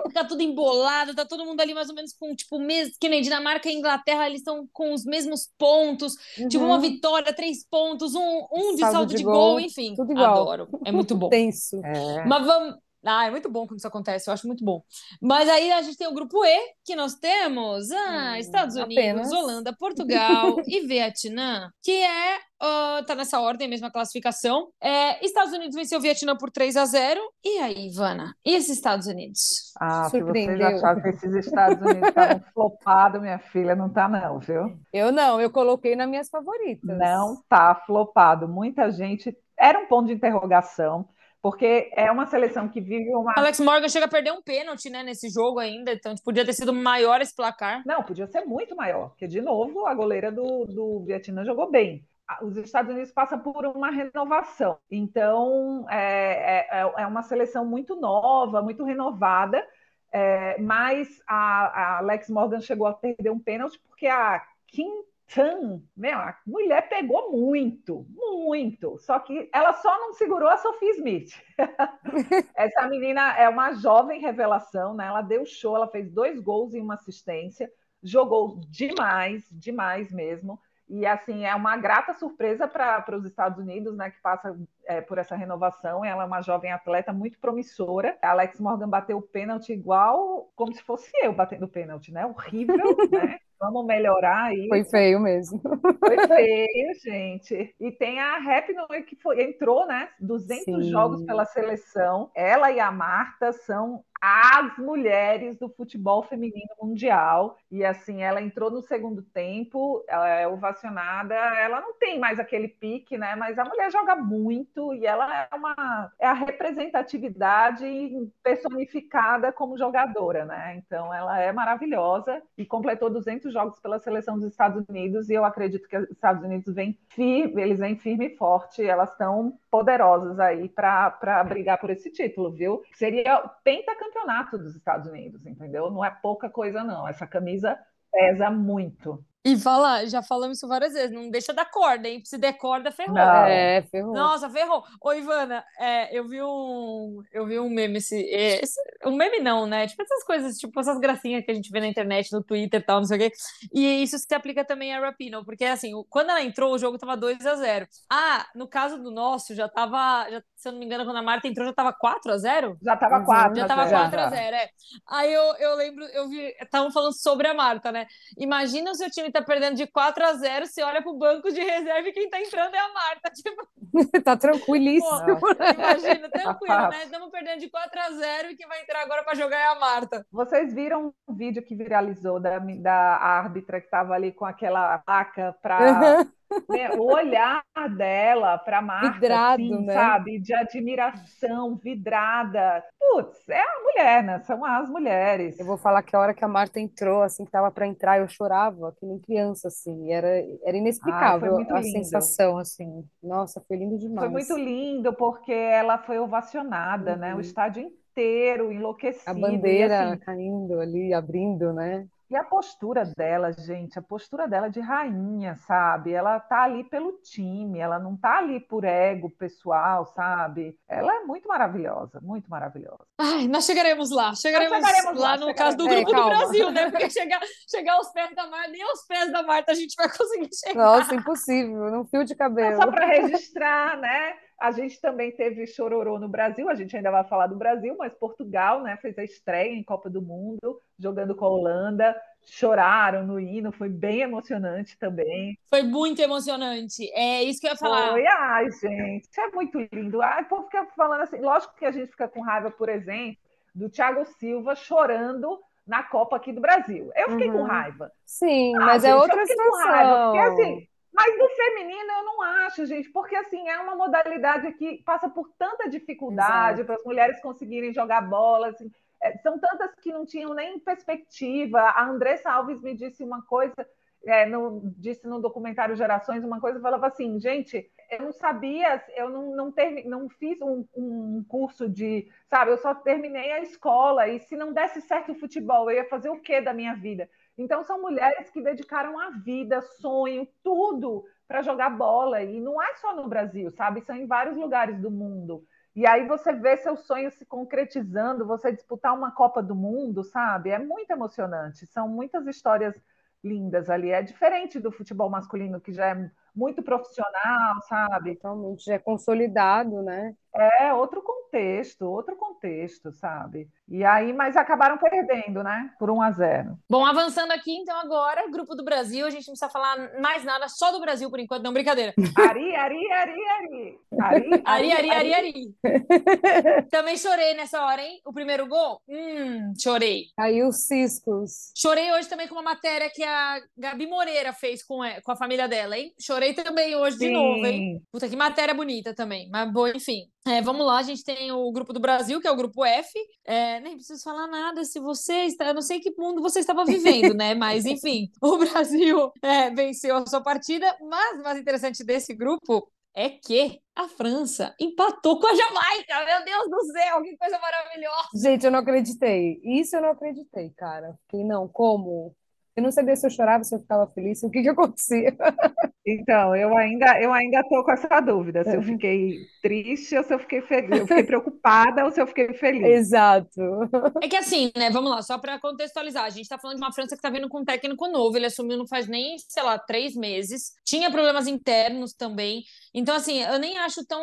fica tudo embolado, tá todo mundo ali mais ou menos com, tipo, mesmo, que nem Dinamarca e Inglaterra, eles estão com os mesmos pontos, uhum. tipo, uma uhum. vitória, três pontos, um, um de saldo, saldo de, de gol, gol, enfim. Tudo igual. Adoro. É muito bom. Tenso. É. Mas vamos ah, é muito bom quando isso acontece, eu acho muito bom. Mas aí a gente tem o grupo E, que nós temos ah, hum, Estados Unidos, apenas. Holanda, Portugal e Vietnã, que é, uh, tá nessa ordem, mesma classificação. É, Estados Unidos venceu o Vietnã por 3 a 0 E aí, Ivana? E esses Estados Unidos? Ah, se vocês achavam que esses Estados Unidos estavam flopados, minha filha, não tá não, viu? Eu não, eu coloquei nas minhas favoritas. Não tá flopado. Muita gente... Era um ponto de interrogação porque é uma seleção que vive uma. Alex Morgan chega a perder um pênalti, né, nesse jogo ainda, então tipo, podia ter sido maior esse placar. Não, podia ser muito maior, porque de novo a goleira do, do Vietnã jogou bem. Os Estados Unidos passam por uma renovação, então é, é, é uma seleção muito nova, muito renovada. É, mas a, a Alex Morgan chegou a perder um pênalti porque a Kim Tan, meu, a mulher pegou muito, muito. Só que ela só não segurou a Sophie Smith. Essa menina é uma jovem revelação, né? Ela deu show, ela fez dois gols e uma assistência, jogou demais, demais mesmo. E assim, é uma grata surpresa para os Estados Unidos, né? Que passa é, por essa renovação. Ela é uma jovem atleta muito promissora. A Alex Morgan bateu o pênalti igual como se fosse eu batendo o pênalti, né? Horrível, né? Vamos melhorar isso. Foi feio mesmo. Foi feio, gente. E tem a Rapinoe que foi, entrou, né? 200 Sim. jogos pela seleção. Ela e a Marta são as mulheres do futebol feminino mundial. E assim, ela entrou no segundo tempo, ela é ovacionada. Ela não tem mais aquele pique, né? Mas a mulher joga muito e ela é uma é a representatividade personificada como jogadora, né? Então ela é maravilhosa e completou 200 jogos pela seleção dos Estados Unidos e eu acredito que os Estados Unidos vêm firme, eles vêm firme e forte, elas estão poderosas aí para brigar por esse título, viu? Seria pentacampeão campeonato dos Estados Unidos, entendeu? Não é pouca coisa, não. Essa camisa pesa muito. E fala, já falamos isso várias vezes, não deixa da corda, hein? Se der corda, ferrou. Não. É, ferrou. Nossa, ferrou. Ô, Ivana, é, eu vi um. Eu vi um meme esse, esse. Um meme não, né? Tipo essas coisas, tipo essas gracinhas que a gente vê na internet, no Twitter e tal, não sei o quê. E isso se aplica também a Rapino, porque assim, quando ela entrou, o jogo tava 2 a 0 Ah, no caso do nosso, já tava. Já, se eu não me engano, quando a Marta entrou, já tava 4 a 0 Já tava 4 Já tava 4 a 0 é. Aí eu, eu lembro, eu vi. Estavam falando sobre a Marta, né? Imagina o seu time time tá perdendo de 4 a 0 você olha pro banco de reserva e quem tá entrando é a Marta. Tipo, tá tranquilíssimo. Pô, imagina, tranquilo, né? Estamos perdendo de 4 a 0 e quem vai entrar agora para jogar é a Marta. Vocês viram um vídeo que viralizou da, da árbitra que estava ali com aquela placa para né, o olhar dela para a Marta, vidrado, assim, né? sabe, de admiração, vidrada. Putz, é a mulher, né? São as mulheres. Eu vou falar que a hora que a Marta entrou, assim, que tava para entrar, eu chorava, que nem criança, assim, era, era inexplicável ah, a lindo. sensação, assim. Nossa, foi lindo demais. Foi muito lindo, porque ela foi ovacionada, uhum. né? O uhum. estádio inteiro enlouquecido. A bandeira assim, caindo ali, abrindo, né? E a postura dela, gente, a postura dela de rainha, sabe? Ela tá ali pelo time, ela não tá ali por ego pessoal, sabe? Ela é muito maravilhosa, muito maravilhosa. Ai, nós chegaremos lá, chegaremos, chegaremos lá, lá, no chegaremos. caso do grupo é, do Brasil, né? Porque chegar, chegar aos pés da Marta, nem aos pés da Marta a gente vai conseguir chegar. Nossa, impossível, num fio de cabelo. É só para registrar, né? A gente também teve chororô no Brasil, a gente ainda vai falar do Brasil, mas Portugal né, fez a estreia em Copa do Mundo, jogando com a Holanda. Choraram no hino, foi bem emocionante também. Foi muito emocionante, é isso que eu ia falar. Foi, ai, gente, é muito lindo. Ai, o povo fica falando assim, lógico que a gente fica com raiva, por exemplo, do Thiago Silva chorando na Copa aqui do Brasil. Eu fiquei uhum. com raiva. Sim, ah, mas é gente, é outra situação. Raiva, porque assim, mas no feminino eu não acho, gente, porque assim é uma modalidade que passa por tanta dificuldade para as mulheres conseguirem jogar bola. Assim, é, são tantas que não tinham nem perspectiva. A Andressa Alves me disse uma coisa, é, no, disse no documentário Gerações, uma coisa, falava assim, gente, eu não sabia, eu não, não, ter, não fiz um, um curso de, sabe, eu só terminei a escola, e se não desse certo o futebol, eu ia fazer o que da minha vida? Então, são mulheres que dedicaram a vida, sonho, tudo para jogar bola. E não é só no Brasil, sabe? São em vários lugares do mundo. E aí você vê seu sonho se concretizando, você disputar uma Copa do Mundo, sabe? É muito emocionante. São muitas histórias lindas ali. É diferente do futebol masculino, que já é muito profissional, sabe? Totalmente, já é consolidado, né? É outro contexto, outro contexto, sabe? E aí, mas acabaram perdendo, né? Por 1 a 0. Bom, avançando aqui, então, agora, grupo do Brasil, a gente não precisa falar mais nada, só do Brasil por enquanto, não, brincadeira. Ari, Ari, Ari, Ari. Ari, Ari, Ari, Ari, Ari. Também chorei nessa hora, hein? O primeiro gol? Hum, chorei. Caiu os ciscos. Chorei hoje também com uma matéria que a Gabi Moreira fez com, com a família dela, hein? Chorei também hoje Sim. de novo, hein? Puta, que matéria bonita também. Mas, bom, enfim. É, vamos lá, a gente tem o grupo do Brasil, que é o grupo F. É, nem preciso falar nada se você está. Eu não sei que mundo você estava vivendo, né? Mas, enfim, o Brasil é, venceu a sua partida. Mas o mais interessante desse grupo é que a França empatou com a Jamaica. Meu Deus do céu, que coisa maravilhosa! Gente, eu não acreditei. Isso eu não acreditei, cara. Fiquei, não, como? Eu não sabia se eu chorava, se eu ficava feliz, o que que acontecia. Então, eu ainda eu ainda tô com essa dúvida, se eu fiquei triste ou se eu fiquei feliz, eu fiquei preocupada ou se eu fiquei feliz. Exato. É que assim, né, vamos lá, só para contextualizar, a gente tá falando de uma França que tá vindo com um técnico novo, ele assumiu não faz nem, sei lá, três meses, tinha problemas internos também, então assim, eu nem acho tão...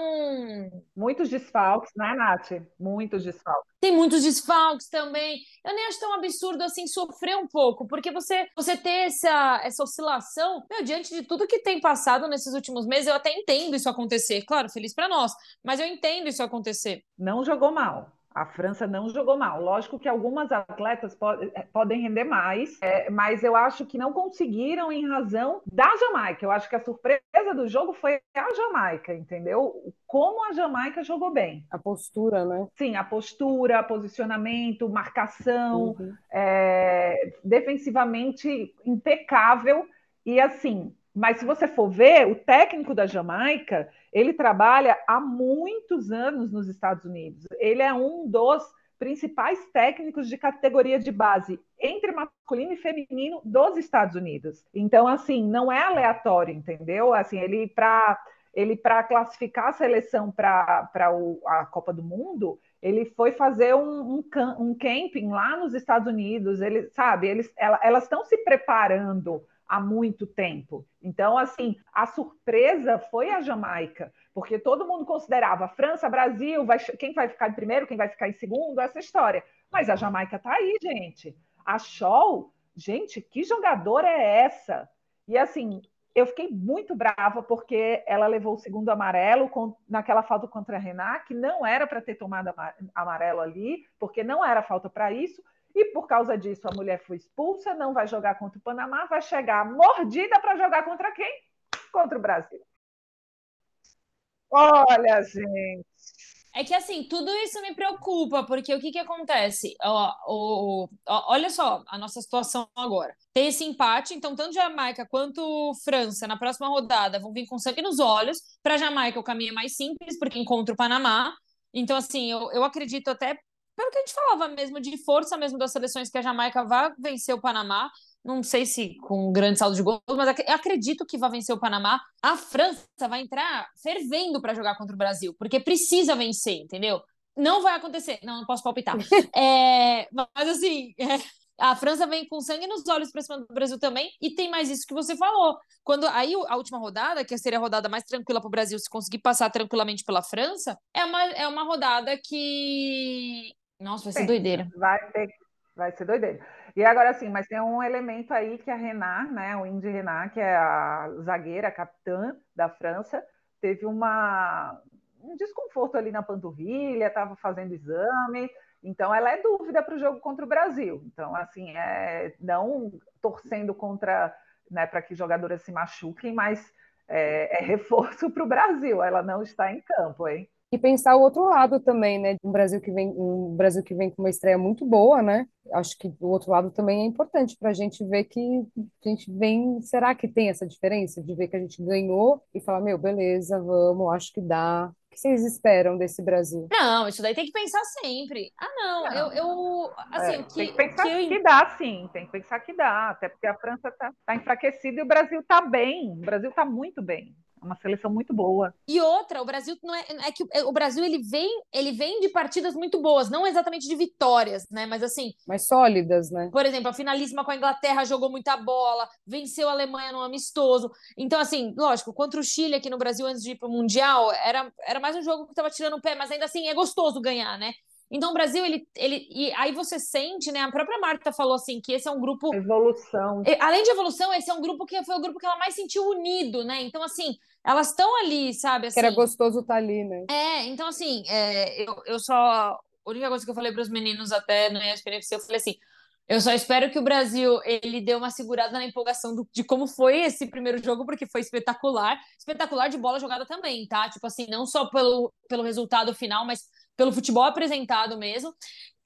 Muitos desfalques, né, Nath? Muitos desfalques. Tem muitos desfalques também. Eu nem acho tão absurdo assim sofrer um pouco, porque você você ter essa, essa oscilação, meu, diante de tudo que tem passado nesses últimos meses, eu até entendo isso acontecer. Claro, feliz para nós, mas eu entendo isso acontecer. Não jogou mal. A França não jogou mal. Lógico que algumas atletas eh, podem render mais, é, mas eu acho que não conseguiram em razão da Jamaica. Eu acho que a surpresa do jogo foi a Jamaica, entendeu? Como a Jamaica jogou bem. A postura, né? Sim, a postura, posicionamento, marcação, uhum. é, defensivamente impecável. E assim, mas se você for ver, o técnico da Jamaica, ele trabalha há muitos anos nos Estados Unidos. Ele é um dos principais técnicos de categoria de base entre masculino e feminino dos Estados Unidos. Então, assim, não é aleatório, entendeu? Assim, ele para ele para classificar a seleção para a Copa do Mundo, ele foi fazer um, um, um, camping lá nos Estados Unidos. Ele sabe, eles, elas estão se preparando há muito tempo. Então, assim, a surpresa foi a Jamaica, porque todo mundo considerava França, Brasil, vai, quem vai ficar em primeiro, quem vai ficar em segundo, essa história. Mas a Jamaica tá aí, gente. A Shaw, gente, que jogadora é essa? E assim, eu fiquei muito brava porque ela levou o segundo amarelo com, naquela falta contra a Renat, que não era para ter tomado amarelo ali, porque não era falta para isso. E por causa disso a mulher foi expulsa, não vai jogar contra o Panamá, vai chegar mordida para jogar contra quem? Contra o Brasil. Olha, gente. É que assim, tudo isso me preocupa, porque o que que acontece? Ó, ó, ó, olha só a nossa situação agora. Tem esse empate, então tanto Jamaica quanto França na próxima rodada vão vir com sangue nos olhos. Para Jamaica o caminho é mais simples, porque encontra o Panamá. Então, assim, eu, eu acredito até pelo que a gente falava mesmo, de força mesmo das seleções, que a Jamaica vai vencer o Panamá. Não sei se com um grande saldo de gols, mas acredito que vai vencer o Panamá. A França vai entrar fervendo para jogar contra o Brasil, porque precisa vencer, entendeu? Não vai acontecer. Não, não posso palpitar. é, mas assim, é, a França vem com sangue nos olhos para cima do Brasil também, e tem mais isso que você falou. Quando aí a última rodada, que seria a rodada mais tranquila para o Brasil se conseguir passar tranquilamente pela França, é uma, é uma rodada que nossa, vai ser doideira. Vai, ter, vai ser doideira. E agora sim, mas tem um elemento aí que a Renat, né, o Indy Renat, que é a zagueira, a capitã da França, teve uma, um desconforto ali na panturrilha, estava fazendo exame, então ela é dúvida para o jogo contra o Brasil. Então, assim, é, não torcendo contra, né, para que jogadoras se machuquem, mas é, é reforço para o Brasil. Ela não está em campo, hein? E pensar o outro lado também, né? Um Brasil que vem, um Brasil que vem com uma estreia muito boa, né? Acho que o outro lado também é importante para a gente ver que a gente vem. Será que tem essa diferença de ver que a gente ganhou e falar, meu, beleza, vamos, acho que dá. O que vocês esperam desse Brasil? Não, isso daí tem que pensar sempre. Ah, não, não. eu, eu assim, é, que, tem que pensar que, eu... que, dá, sim, tem que pensar que dá, até porque a França está tá enfraquecida e o Brasil está bem, o Brasil está muito bem. É uma seleção muito boa. E outra, o Brasil não é, é que o Brasil ele vem, ele vem de partidas muito boas, não exatamente de vitórias, né, mas assim, mais sólidas, né? Por exemplo, a finalíssima com a Inglaterra jogou muita bola, venceu a Alemanha no amistoso. Então assim, lógico, contra o Chile aqui no Brasil antes de ir para o mundial, era era mais um jogo que estava tirando o pé, mas ainda assim é gostoso ganhar, né? Então, o Brasil, ele, ele. E aí você sente, né? A própria Marta falou assim que esse é um grupo. Evolução. Além de evolução, esse é um grupo que foi o grupo que ela mais sentiu unido, né? Então, assim, elas estão ali, sabe? Assim, que era assim gostoso estar tá ali, né? É, então, assim, é, eu, eu só. A única coisa que eu falei para os meninos até no ESPN eu falei assim. Eu só espero que o Brasil ele dê uma segurada na empolgação do, de como foi esse primeiro jogo, porque foi espetacular. Espetacular de bola jogada também, tá? Tipo assim, não só pelo, pelo resultado final, mas pelo futebol apresentado mesmo.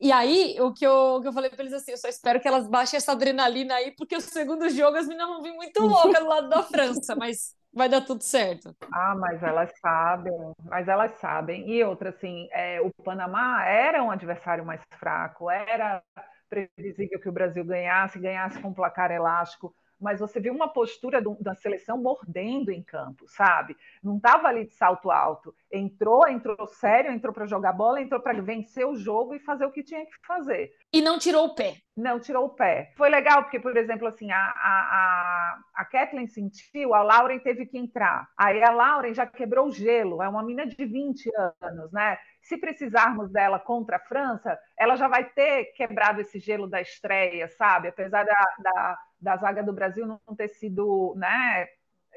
E aí, o que eu, o que eu falei para eles assim, eu só espero que elas baixem essa adrenalina aí, porque o segundo jogo as meninas vão vir muito loucas do lado da França, mas vai dar tudo certo. Ah, mas elas sabem, mas elas sabem. E outra, assim, é, o Panamá era um adversário mais fraco, era previsível que o Brasil ganhasse, ganhasse com placar elástico mas você viu uma postura do, da seleção mordendo em campo, sabe? Não estava ali de salto alto. Entrou, entrou sério, entrou para jogar bola, entrou para vencer o jogo e fazer o que tinha que fazer. E não tirou o pé. Não tirou o pé. Foi legal, porque, por exemplo, assim, a, a, a Kathleen sentiu, a Lauren teve que entrar. Aí a Lauren já quebrou o gelo, é uma menina de 20 anos, né? Se precisarmos dela contra a França, ela já vai ter quebrado esse gelo da estreia, sabe? Apesar da, da da zaga do Brasil não ter sido né,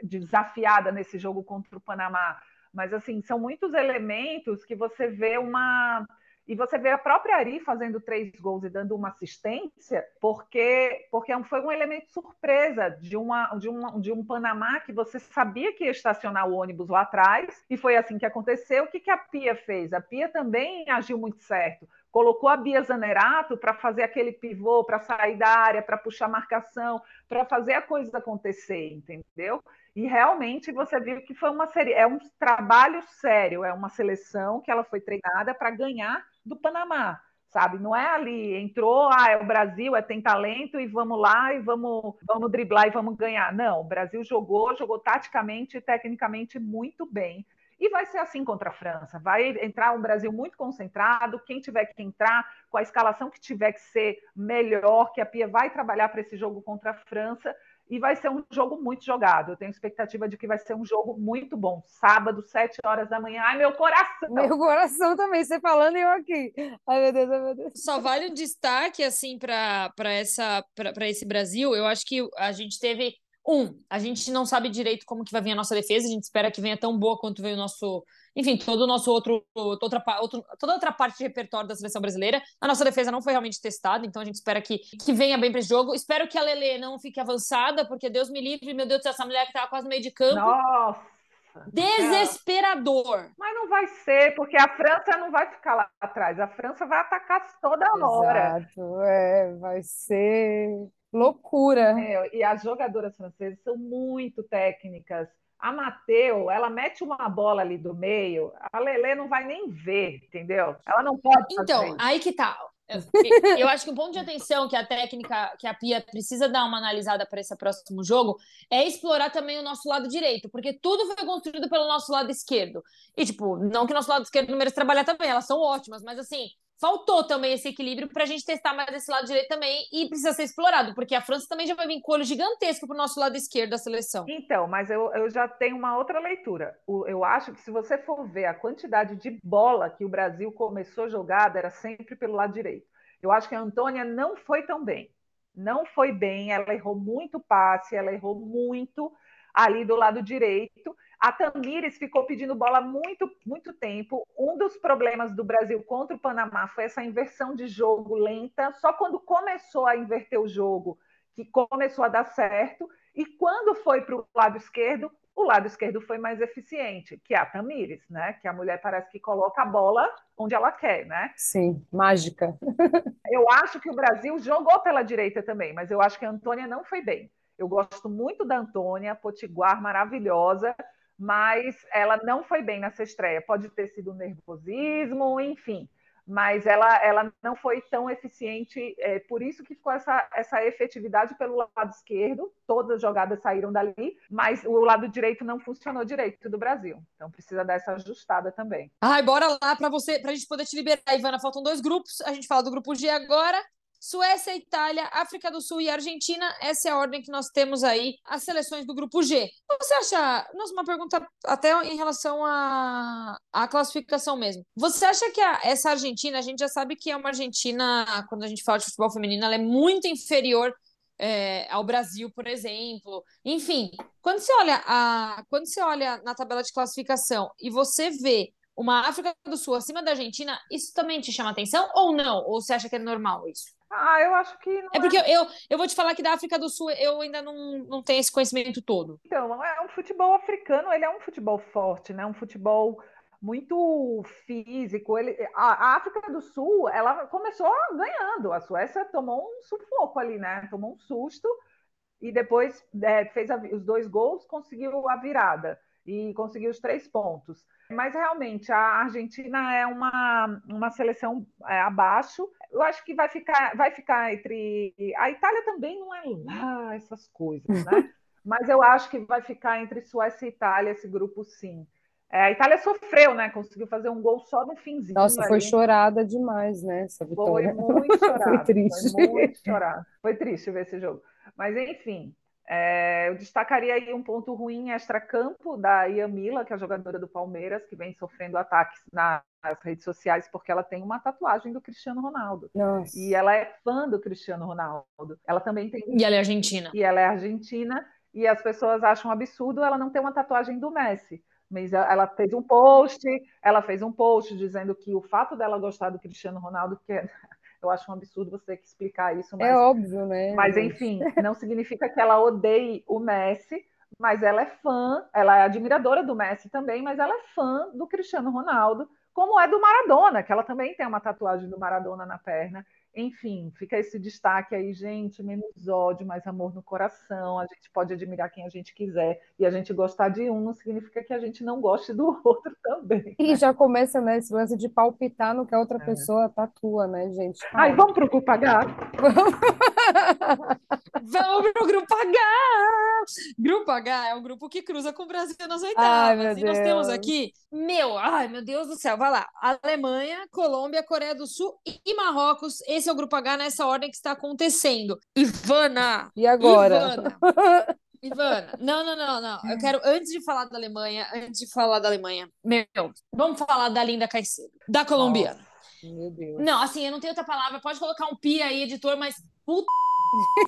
desafiada nesse jogo contra o Panamá. Mas assim, são muitos elementos que você vê uma. E você vê a própria Ari fazendo três gols e dando uma assistência, porque, porque é foi um elemento surpresa de, uma, de, uma, de um Panamá que você sabia que ia estacionar o ônibus lá atrás, e foi assim que aconteceu. O que, que a Pia fez? A Pia também agiu muito certo colocou a Bia Zanerato para fazer aquele pivô, para sair da área, para puxar marcação, para fazer a coisa acontecer, entendeu? E realmente você viu que foi uma série, é um trabalho sério, é uma seleção que ela foi treinada para ganhar do Panamá, sabe? Não é ali, entrou, ah, é o Brasil, é tem talento e vamos lá e vamos, vamos driblar e vamos ganhar. Não, o Brasil jogou, jogou taticamente e tecnicamente muito bem. E vai ser assim contra a França. Vai entrar um Brasil muito concentrado. Quem tiver que entrar, com a escalação que tiver que ser melhor, que a Pia vai trabalhar para esse jogo contra a França. E vai ser um jogo muito jogado. Eu tenho expectativa de que vai ser um jogo muito bom. Sábado, sete horas da manhã. Ai, meu coração! Meu coração também, você falando e eu aqui. Ai, meu Deus, ai, meu Deus. Só vale um destaque, assim, para esse Brasil. Eu acho que a gente teve Um, a gente não sabe direito como que vai vir a nossa defesa, a gente espera que venha tão boa quanto veio o nosso, enfim, todo o nosso outro, outra, outro, toda outra parte de repertório da seleção brasileira. A nossa defesa não foi realmente testada, então a gente espera que, que venha bem para esse jogo. Espero que a Lele não fique avançada, porque Deus me livre, meu Deus, essa mulher que tava quase no meio de campo. Nossa! Desesperador. Mas não vai ser, porque a França não vai ficar lá atrás. A França vai atacar toda hora. Exato, é, vai ser loucura. É, e as jogadoras francesas são muito técnicas. A Mateu, ela mete uma bola ali do meio, a Lele não vai nem ver, entendeu? Ela não pode. Então, aí que tá. Eu acho que um ponto de atenção que a técnica, que a Pia precisa dar uma analisada para esse próximo jogo é explorar também o nosso lado direito, porque tudo foi construído pelo nosso lado esquerdo. E, tipo, não que o nosso lado esquerdo não mereça trabalhar também, elas são ótimas, mas assim, faltou também esse equilíbrio para a gente testar mais esse lado direito também e precisa ser explorado, porque a França também já vai vir com olho gigantesco para o nosso lado esquerdo da seleção. Então, mas eu, eu já tenho uma outra leitura. O, eu acho que se você for ver a quantidade de bola que o Brasil começou jogada, era sempre pelo lado direito. Eu acho que a Antônia não foi tão bem. Não foi bem, ela errou muito passe, ela errou muito ali do lado direito. A Tamires ficou pedindo bola muito, muito tempo. Um dos problemas do Brasil contra o Panamá foi essa inversão de jogo lenta. Só quando começou a inverter o jogo que começou a dar certo. E quando foi para o lado esquerdo, o lado esquerdo foi mais eficiente, que é a Tamires, né? Que a mulher parece que coloca a bola onde ela quer, né? Sim, mágica. eu acho que o Brasil jogou pela direita também, mas eu acho que a Antônia não foi bem. Eu gosto muito da Antônia, potiguar maravilhosa, mas ela não foi bem nessa estreia. Pode ter sido nervosismo, enfim, mas ela, ela não foi tão eficiente. É, por isso que ficou essa, essa efetividade pelo lado esquerdo. Todas as jogadas saíram dali, mas o lado direito não funcionou direito do Brasil. Então precisa dar essa ajustada também. Ai, bora lá para você, para a gente poder te liberar, Ivana. Faltam dois grupos. A gente fala do grupo G agora. Suécia, Itália, África do Sul e Argentina. Essa é a ordem que nós temos aí, as seleções do grupo G. Você acha, nossa, uma pergunta até em relação à, à classificação mesmo. Você acha que a, essa Argentina, a gente já sabe que é uma Argentina, quando a gente fala de futebol feminino, ela é muito inferior é, ao Brasil, por exemplo. Enfim, quando você olha a, quando você olha na tabela de classificação e você vê uma África do Sul acima da Argentina, isso também te chama atenção ou não? Ou você acha que é normal isso? Ah, eu acho que não é porque é... eu, eu vou te falar que da África do Sul eu ainda não, não tenho esse conhecimento todo. Então, é um futebol africano, ele é um futebol forte, né? Um futebol muito físico. Ele, a, a África do Sul, ela começou ganhando. A Suécia tomou um sufoco ali, né? Tomou um susto e depois é, fez a, os dois gols, conseguiu a virada e conseguiu os três pontos. Mas realmente a Argentina é uma, uma seleção é, abaixo. Eu acho que vai ficar, vai ficar entre. A Itália também não é lá essas coisas, né? Mas eu acho que vai ficar entre Suécia e Itália esse grupo, sim. É, a Itália sofreu, né? Conseguiu fazer um gol só no finzinho. Nossa, ali. foi chorada demais, né? Essa vitória. Foi muito chorada. foi triste. Foi muito chorada. Foi triste ver esse jogo. Mas, enfim, é, eu destacaria aí um ponto ruim extra-campo da Yamila, que é a jogadora do Palmeiras, que vem sofrendo ataques nas redes sociais porque ela tem uma tatuagem do Cristiano Ronaldo. Nossa. E ela é fã do Cristiano Ronaldo. Ela também tem. E ela é argentina. E ela é argentina. E as pessoas acham absurdo ela não ter uma tatuagem do Messi. Mas ela fez um post, ela fez um post dizendo que o fato dela gostar do Cristiano Ronaldo, que é eu acho um absurdo você ter que explicar isso. Mas, é óbvio, né? Mas, enfim, não significa que ela odeie o Messi, mas ela é fã, ela é admiradora do Messi também, mas ela é fã do Cristiano Ronaldo, como é do Maradona, que ela também tem uma tatuagem do Maradona na perna. Enfim, fica esse destaque aí, gente, menos ódio, mais amor no coração. A gente pode admirar quem a gente quiser e a gente gostar de um não significa que a gente não goste do outro também. E né? já começa, né, esse lance de palpitar no que a outra é. pessoa tatua, né, gente? Ai, vamos pro grupo H? vamos pro grupo H! Grupo H é o grupo que cruza com o Brasil nas oitavas. E nós temos aqui, meu, ai, meu Deus do céu, vai lá. Alemanha, Colômbia, Coreia do Sul e Marrocos. Esse esse é o grupo H nessa ordem que está acontecendo. Ivana! E agora? Ivana! Ivana, não, não, não, não. Eu quero, antes de falar da Alemanha, antes de falar da Alemanha, meu, vamos falar da Linda Caicedo, da colombiana. Nossa, meu Deus. Não, assim, eu não tenho outra palavra. Pode colocar um pi aí, editor, mas puta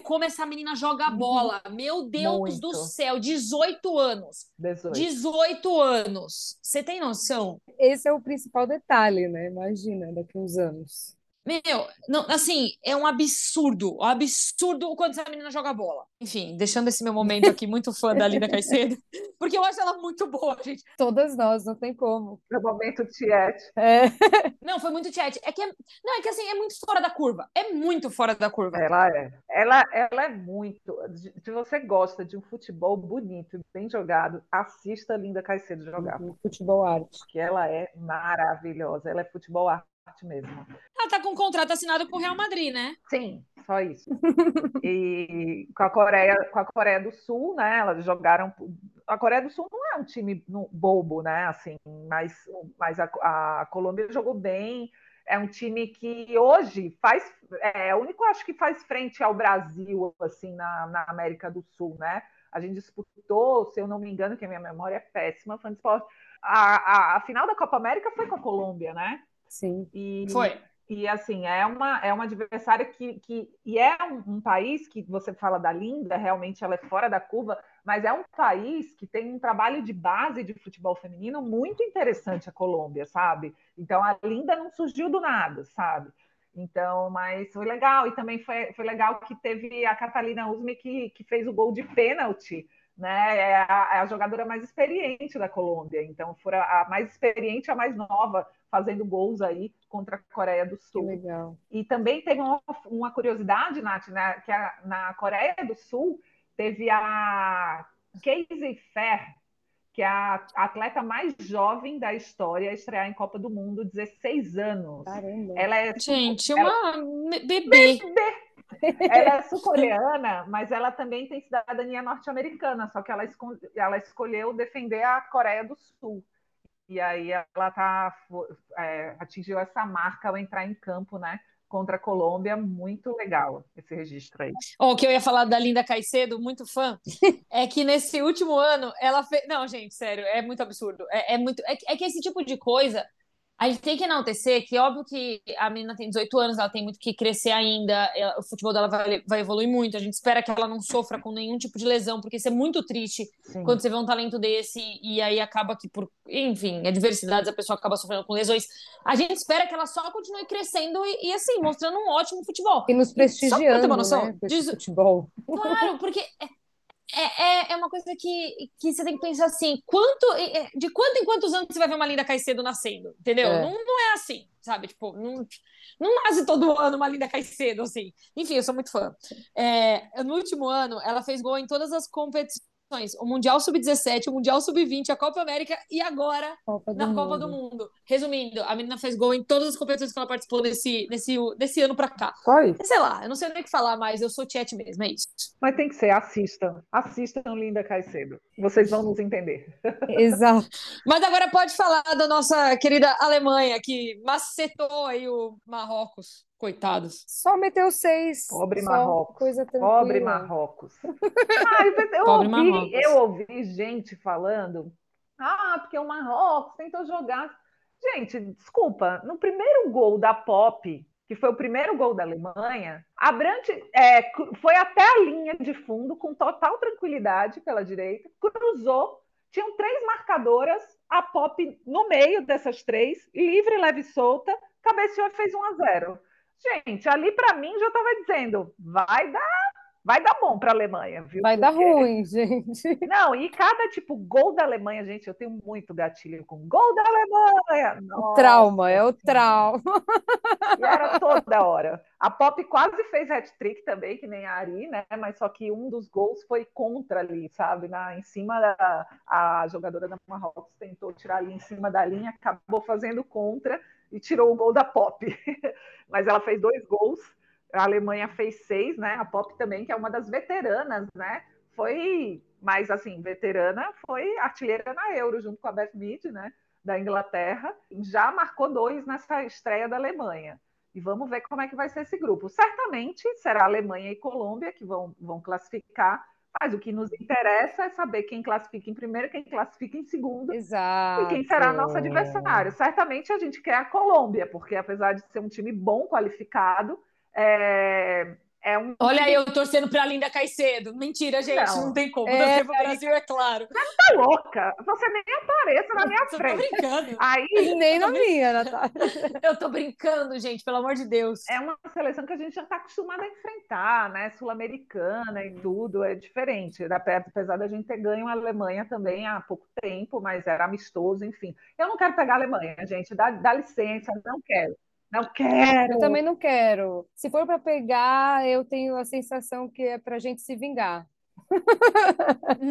Como essa menina joga bola. Meu Deus Muito. do céu, 18 anos. 18. 18 anos. Você tem noção? Esse é o principal detalhe, né? Imagina, daqui a uns anos. Meu, não, assim, é um absurdo, um absurdo o quanto essa menina joga bola. Enfim, deixando esse meu momento aqui muito fã da Linda Caicedo, porque eu acho ela muito boa, gente. Todas nós, não tem como. No momento Tiete. É, Não, foi muito chat. É que, é- não, é que assim, é muito fora da curva. É muito fora da curva. Ela é. Ela, ela é muito. Se você gosta de um futebol bonito e bem jogado, assista a Linda Caicedo jogar. um futebol arte. Porque ela é maravilhosa. Ela é futebol arte mesmo. Ela tá com um contrato assinado com o Real Madrid, né? Sim, só isso. E com a Coreia, com a Coreia do Sul, né? Elas jogaram. A Coreia do Sul não é um time bobo, né? Assim, mas, mas a, a Colômbia jogou bem. É um time que hoje faz, é o único acho que faz frente ao Brasil assim na, na América do Sul, né? A gente disputou, se eu não me engano, que a minha memória é péssima, fã de esporte. A, a, a final da Copa América foi com a Colômbia, né? Sim. E, Foi. e assim, é uma, é uma adversária que, que e é um, um país que você fala da Linda, realmente ela é fora da curva, mas é um país que tem um trabalho de base de futebol feminino muito interessante a Colômbia, sabe? Então a Linda não surgiu do nada, sabe? Então, mas foi legal, e também foi, foi legal que teve a Catalina Usme que, que fez o gol de pênalti, né? É a, é a jogadora mais experiente da Colômbia, então foi a, a mais experiente, a mais nova, fazendo gols aí contra a Coreia do Que Sul. legal. E também teve uma, uma curiosidade, Nath, né, que a- na Coreia do Sul teve a Casey Fair, que é a atleta mais jovem da história a estrear em Copa do Mundo, 16 anos. Caramba. Ela é Gente, uma me- bebê. Ela é sul-coreana, mas ela também tem cidadania norte-americana, só que ela, ela escolheu defender a Coreia do Sul. E aí ela tá, é, atingiu essa marca ao entrar em campo, né? Contra a Colômbia, muito legal esse registro aí. O que eu ia falar da Linda Caicedo, muito fã, é que nesse último ano ela fez. Não, gente, sério, é muito absurdo. É, é muito. É, que- é que esse tipo de coisa a gente tem que enaltecer que, óbvio que a menina tem 18 anos, ela tem muito que crescer ainda, ela- o futebol dela vai, vai evoluir muito. A gente espera que ela não sofra com nenhum tipo de lesão, porque isso é muito triste Sim. quando você vê um talento desse e aí acaba que por, enfim, adversidades a pessoa acaba sofrendo com lesões. A gente espera que ela só continue crescendo e, e, assim, mostrando um ótimo futebol. E nos Só pra ter prestigiando, uma noção, né? diz- futebol. Claro, porque é, é, é uma coisa que, que você tem que pensar assim, quanto, é, de quanto em quantos anos você vai ver uma Linda Caicedo nascendo, entendeu? É. Não, não é assim, sabe? Tipo, não, não nasce todo ano uma Linda Caicedo, assim. Enfim, eu sou muito fã. É, no último ano, ela fez gol em todas as competições. O Mundial Sub-17, o Mundial Sub-20, a Copa América e agora Copa na Copa do Mundo. Resumindo, a menina fez gol em todas as competições que ela participou desse, desse, desse ano pra cá. Só isso. Sei lá, eu não sei nem o que falar, mas eu sou Tiete mesmo, é isso. Mas tem que ser, assistam. Assistam Linda Caicedo. Vocês vão nos entender. Exato. Mas agora pode falar da nossa querida Alemanha, que macetou aí o Marrocos. Coitados. Só meteu seis. Pobre Marrocos. Pobre Marrocos. Ah, eu, eu Pobre ouvi, Marrocos. eu ouvi gente falando, ah, porque o Marrocos tentou jogar. Gente, desculpa, no primeiro gol da Pop, que foi o primeiro gol da Alemanha, a Brandt é, foi até a linha de fundo com total tranquilidade pela direita, cruzou, tinham três marcadoras, a Pop no meio dessas três, livre, leve e solta, cabeceou e fez 1 a 0. Gente, ali para mim já estava dizendo, vai dar, vai dar bom para a Alemanha, viu? Vai dar Porque- ruim, gente. Não, e cada tipo gol da Alemanha, gente, eu tenho muito gatilho com gol da Alemanha. O Nossa trauma, é o trauma. E era toda hora. A Pop quase fez hat-trick também, que nem a Ari, né? Mas só que um dos gols foi contra ali, sabe? Na, em cima da a jogadora da Marrocos tentou tirar ali em cima da linha, acabou fazendo contra e tirou o gol da Pop. Mas ela fez dois gols. A Alemanha fez seis, né? A Pop também, que é uma das veteranas, né? Foi, mas assim, veterana, foi artilheira na Euro, junto com a Beth Mead, né? Da Inglaterra. Já marcou dois nessa estreia da Alemanha. E vamos ver como é que vai ser esse grupo. Certamente será Alemanha e Colômbia que vão, vão classificar, mas o que nos interessa é saber quem classifica em primeiro, quem classifica em segundo Exato. e quem será nosso adversário. Certamente a gente quer a Colômbia, porque apesar de ser um time bom, qualificado, é, É um... Olha aí, eu torcendo pra Linda Caicedo. Mentira, gente, não, não tem como. É, torcer pro Brasil, é claro. Você tá louca? Você nem apareça na minha eu frente. Tô brincando. Aí... Nem na minha, Natália. Eu tô brincando, gente, pelo amor de Deus. É uma seleção que a gente já tá acostumada a enfrentar, né? Sul-americana e tudo, é diferente. Apesar da gente ter ganho a Alemanha também há pouco tempo, mas era amistoso, enfim. Eu não quero pegar a Alemanha, gente. Dá, dá licença, não quero. Não quero. Eu também não quero. Se for para pegar, eu tenho a sensação que é para a gente se vingar.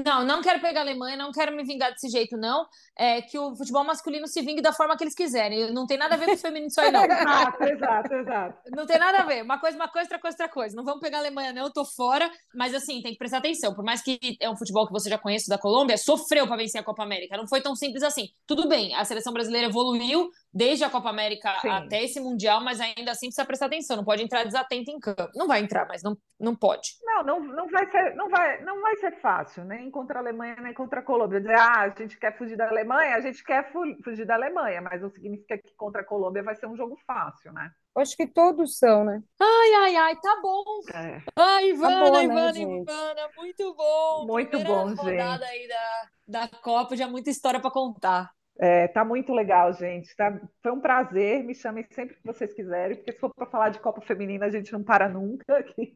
Não, não quero pegar a Alemanha, não quero me vingar desse jeito, não. É que o futebol masculino se vingue da forma que eles quiserem. Não tem nada a ver com o feminino isso aí, não. exato, exato, exato. Não tem nada a ver. Uma coisa, uma coisa, outra coisa, outra coisa. Não vamos pegar a Alemanha, não. Eu tô fora. Mas assim, tem que prestar atenção. Por mais que é um futebol que você já conhece da Colômbia, sofreu para vencer a Copa América. Não foi tão simples assim. Tudo bem, a seleção brasileira evoluiu desde a Copa América Sim. até esse Mundial, mas ainda assim precisa prestar atenção. Não pode entrar desatento em campo. Não vai entrar, mas não, não pode. Não, não, não vai ser, não vai, não vai ser fácil, nem contra a Alemanha, nem contra a Colômbia. Dizer, ah, a gente quer fugir da Alemanha, a gente quer fugir da Alemanha, mas não significa que contra a Colômbia vai ser um jogo fácil, né? Acho que todos são, né? Ai, ai, ai, tá bom. É. Ai, Ivana, tá bom, Ivana, né, Ivana, muito bom. Muito Primeira bom, rodada gente. aí da, da Copa, já muita história para contar. É, tá muito legal, gente. Tá, foi um prazer. Me chamem sempre que vocês quiserem, porque se for para falar de Copa Feminina, a gente não para nunca aqui.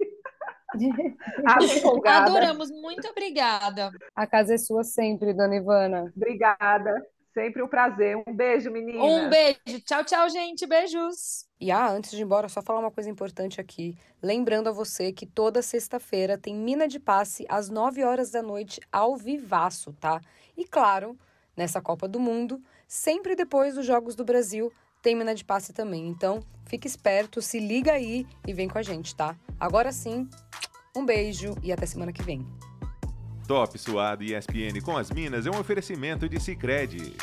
Adoramos, muito obrigada. A casa é sua sempre, dona Ivana. Obrigada. Sempre um prazer. Um beijo, menina. Um beijo. Tchau, tchau, gente. Beijos. E ah, antes de ir embora, só falar uma coisa importante aqui. Lembrando a você que toda sexta-feira tem Mina de Passe às 9 horas da noite ao vivaço, tá? E claro, nessa Copa do Mundo, sempre depois dos Jogos do Brasil, tem Mina de Passe também. Então, fique esperto, se liga aí e vem com a gente, tá? Agora sim, um beijo e até semana que vem. Top Suado ESPN com as Minas é um oferecimento de Sicredi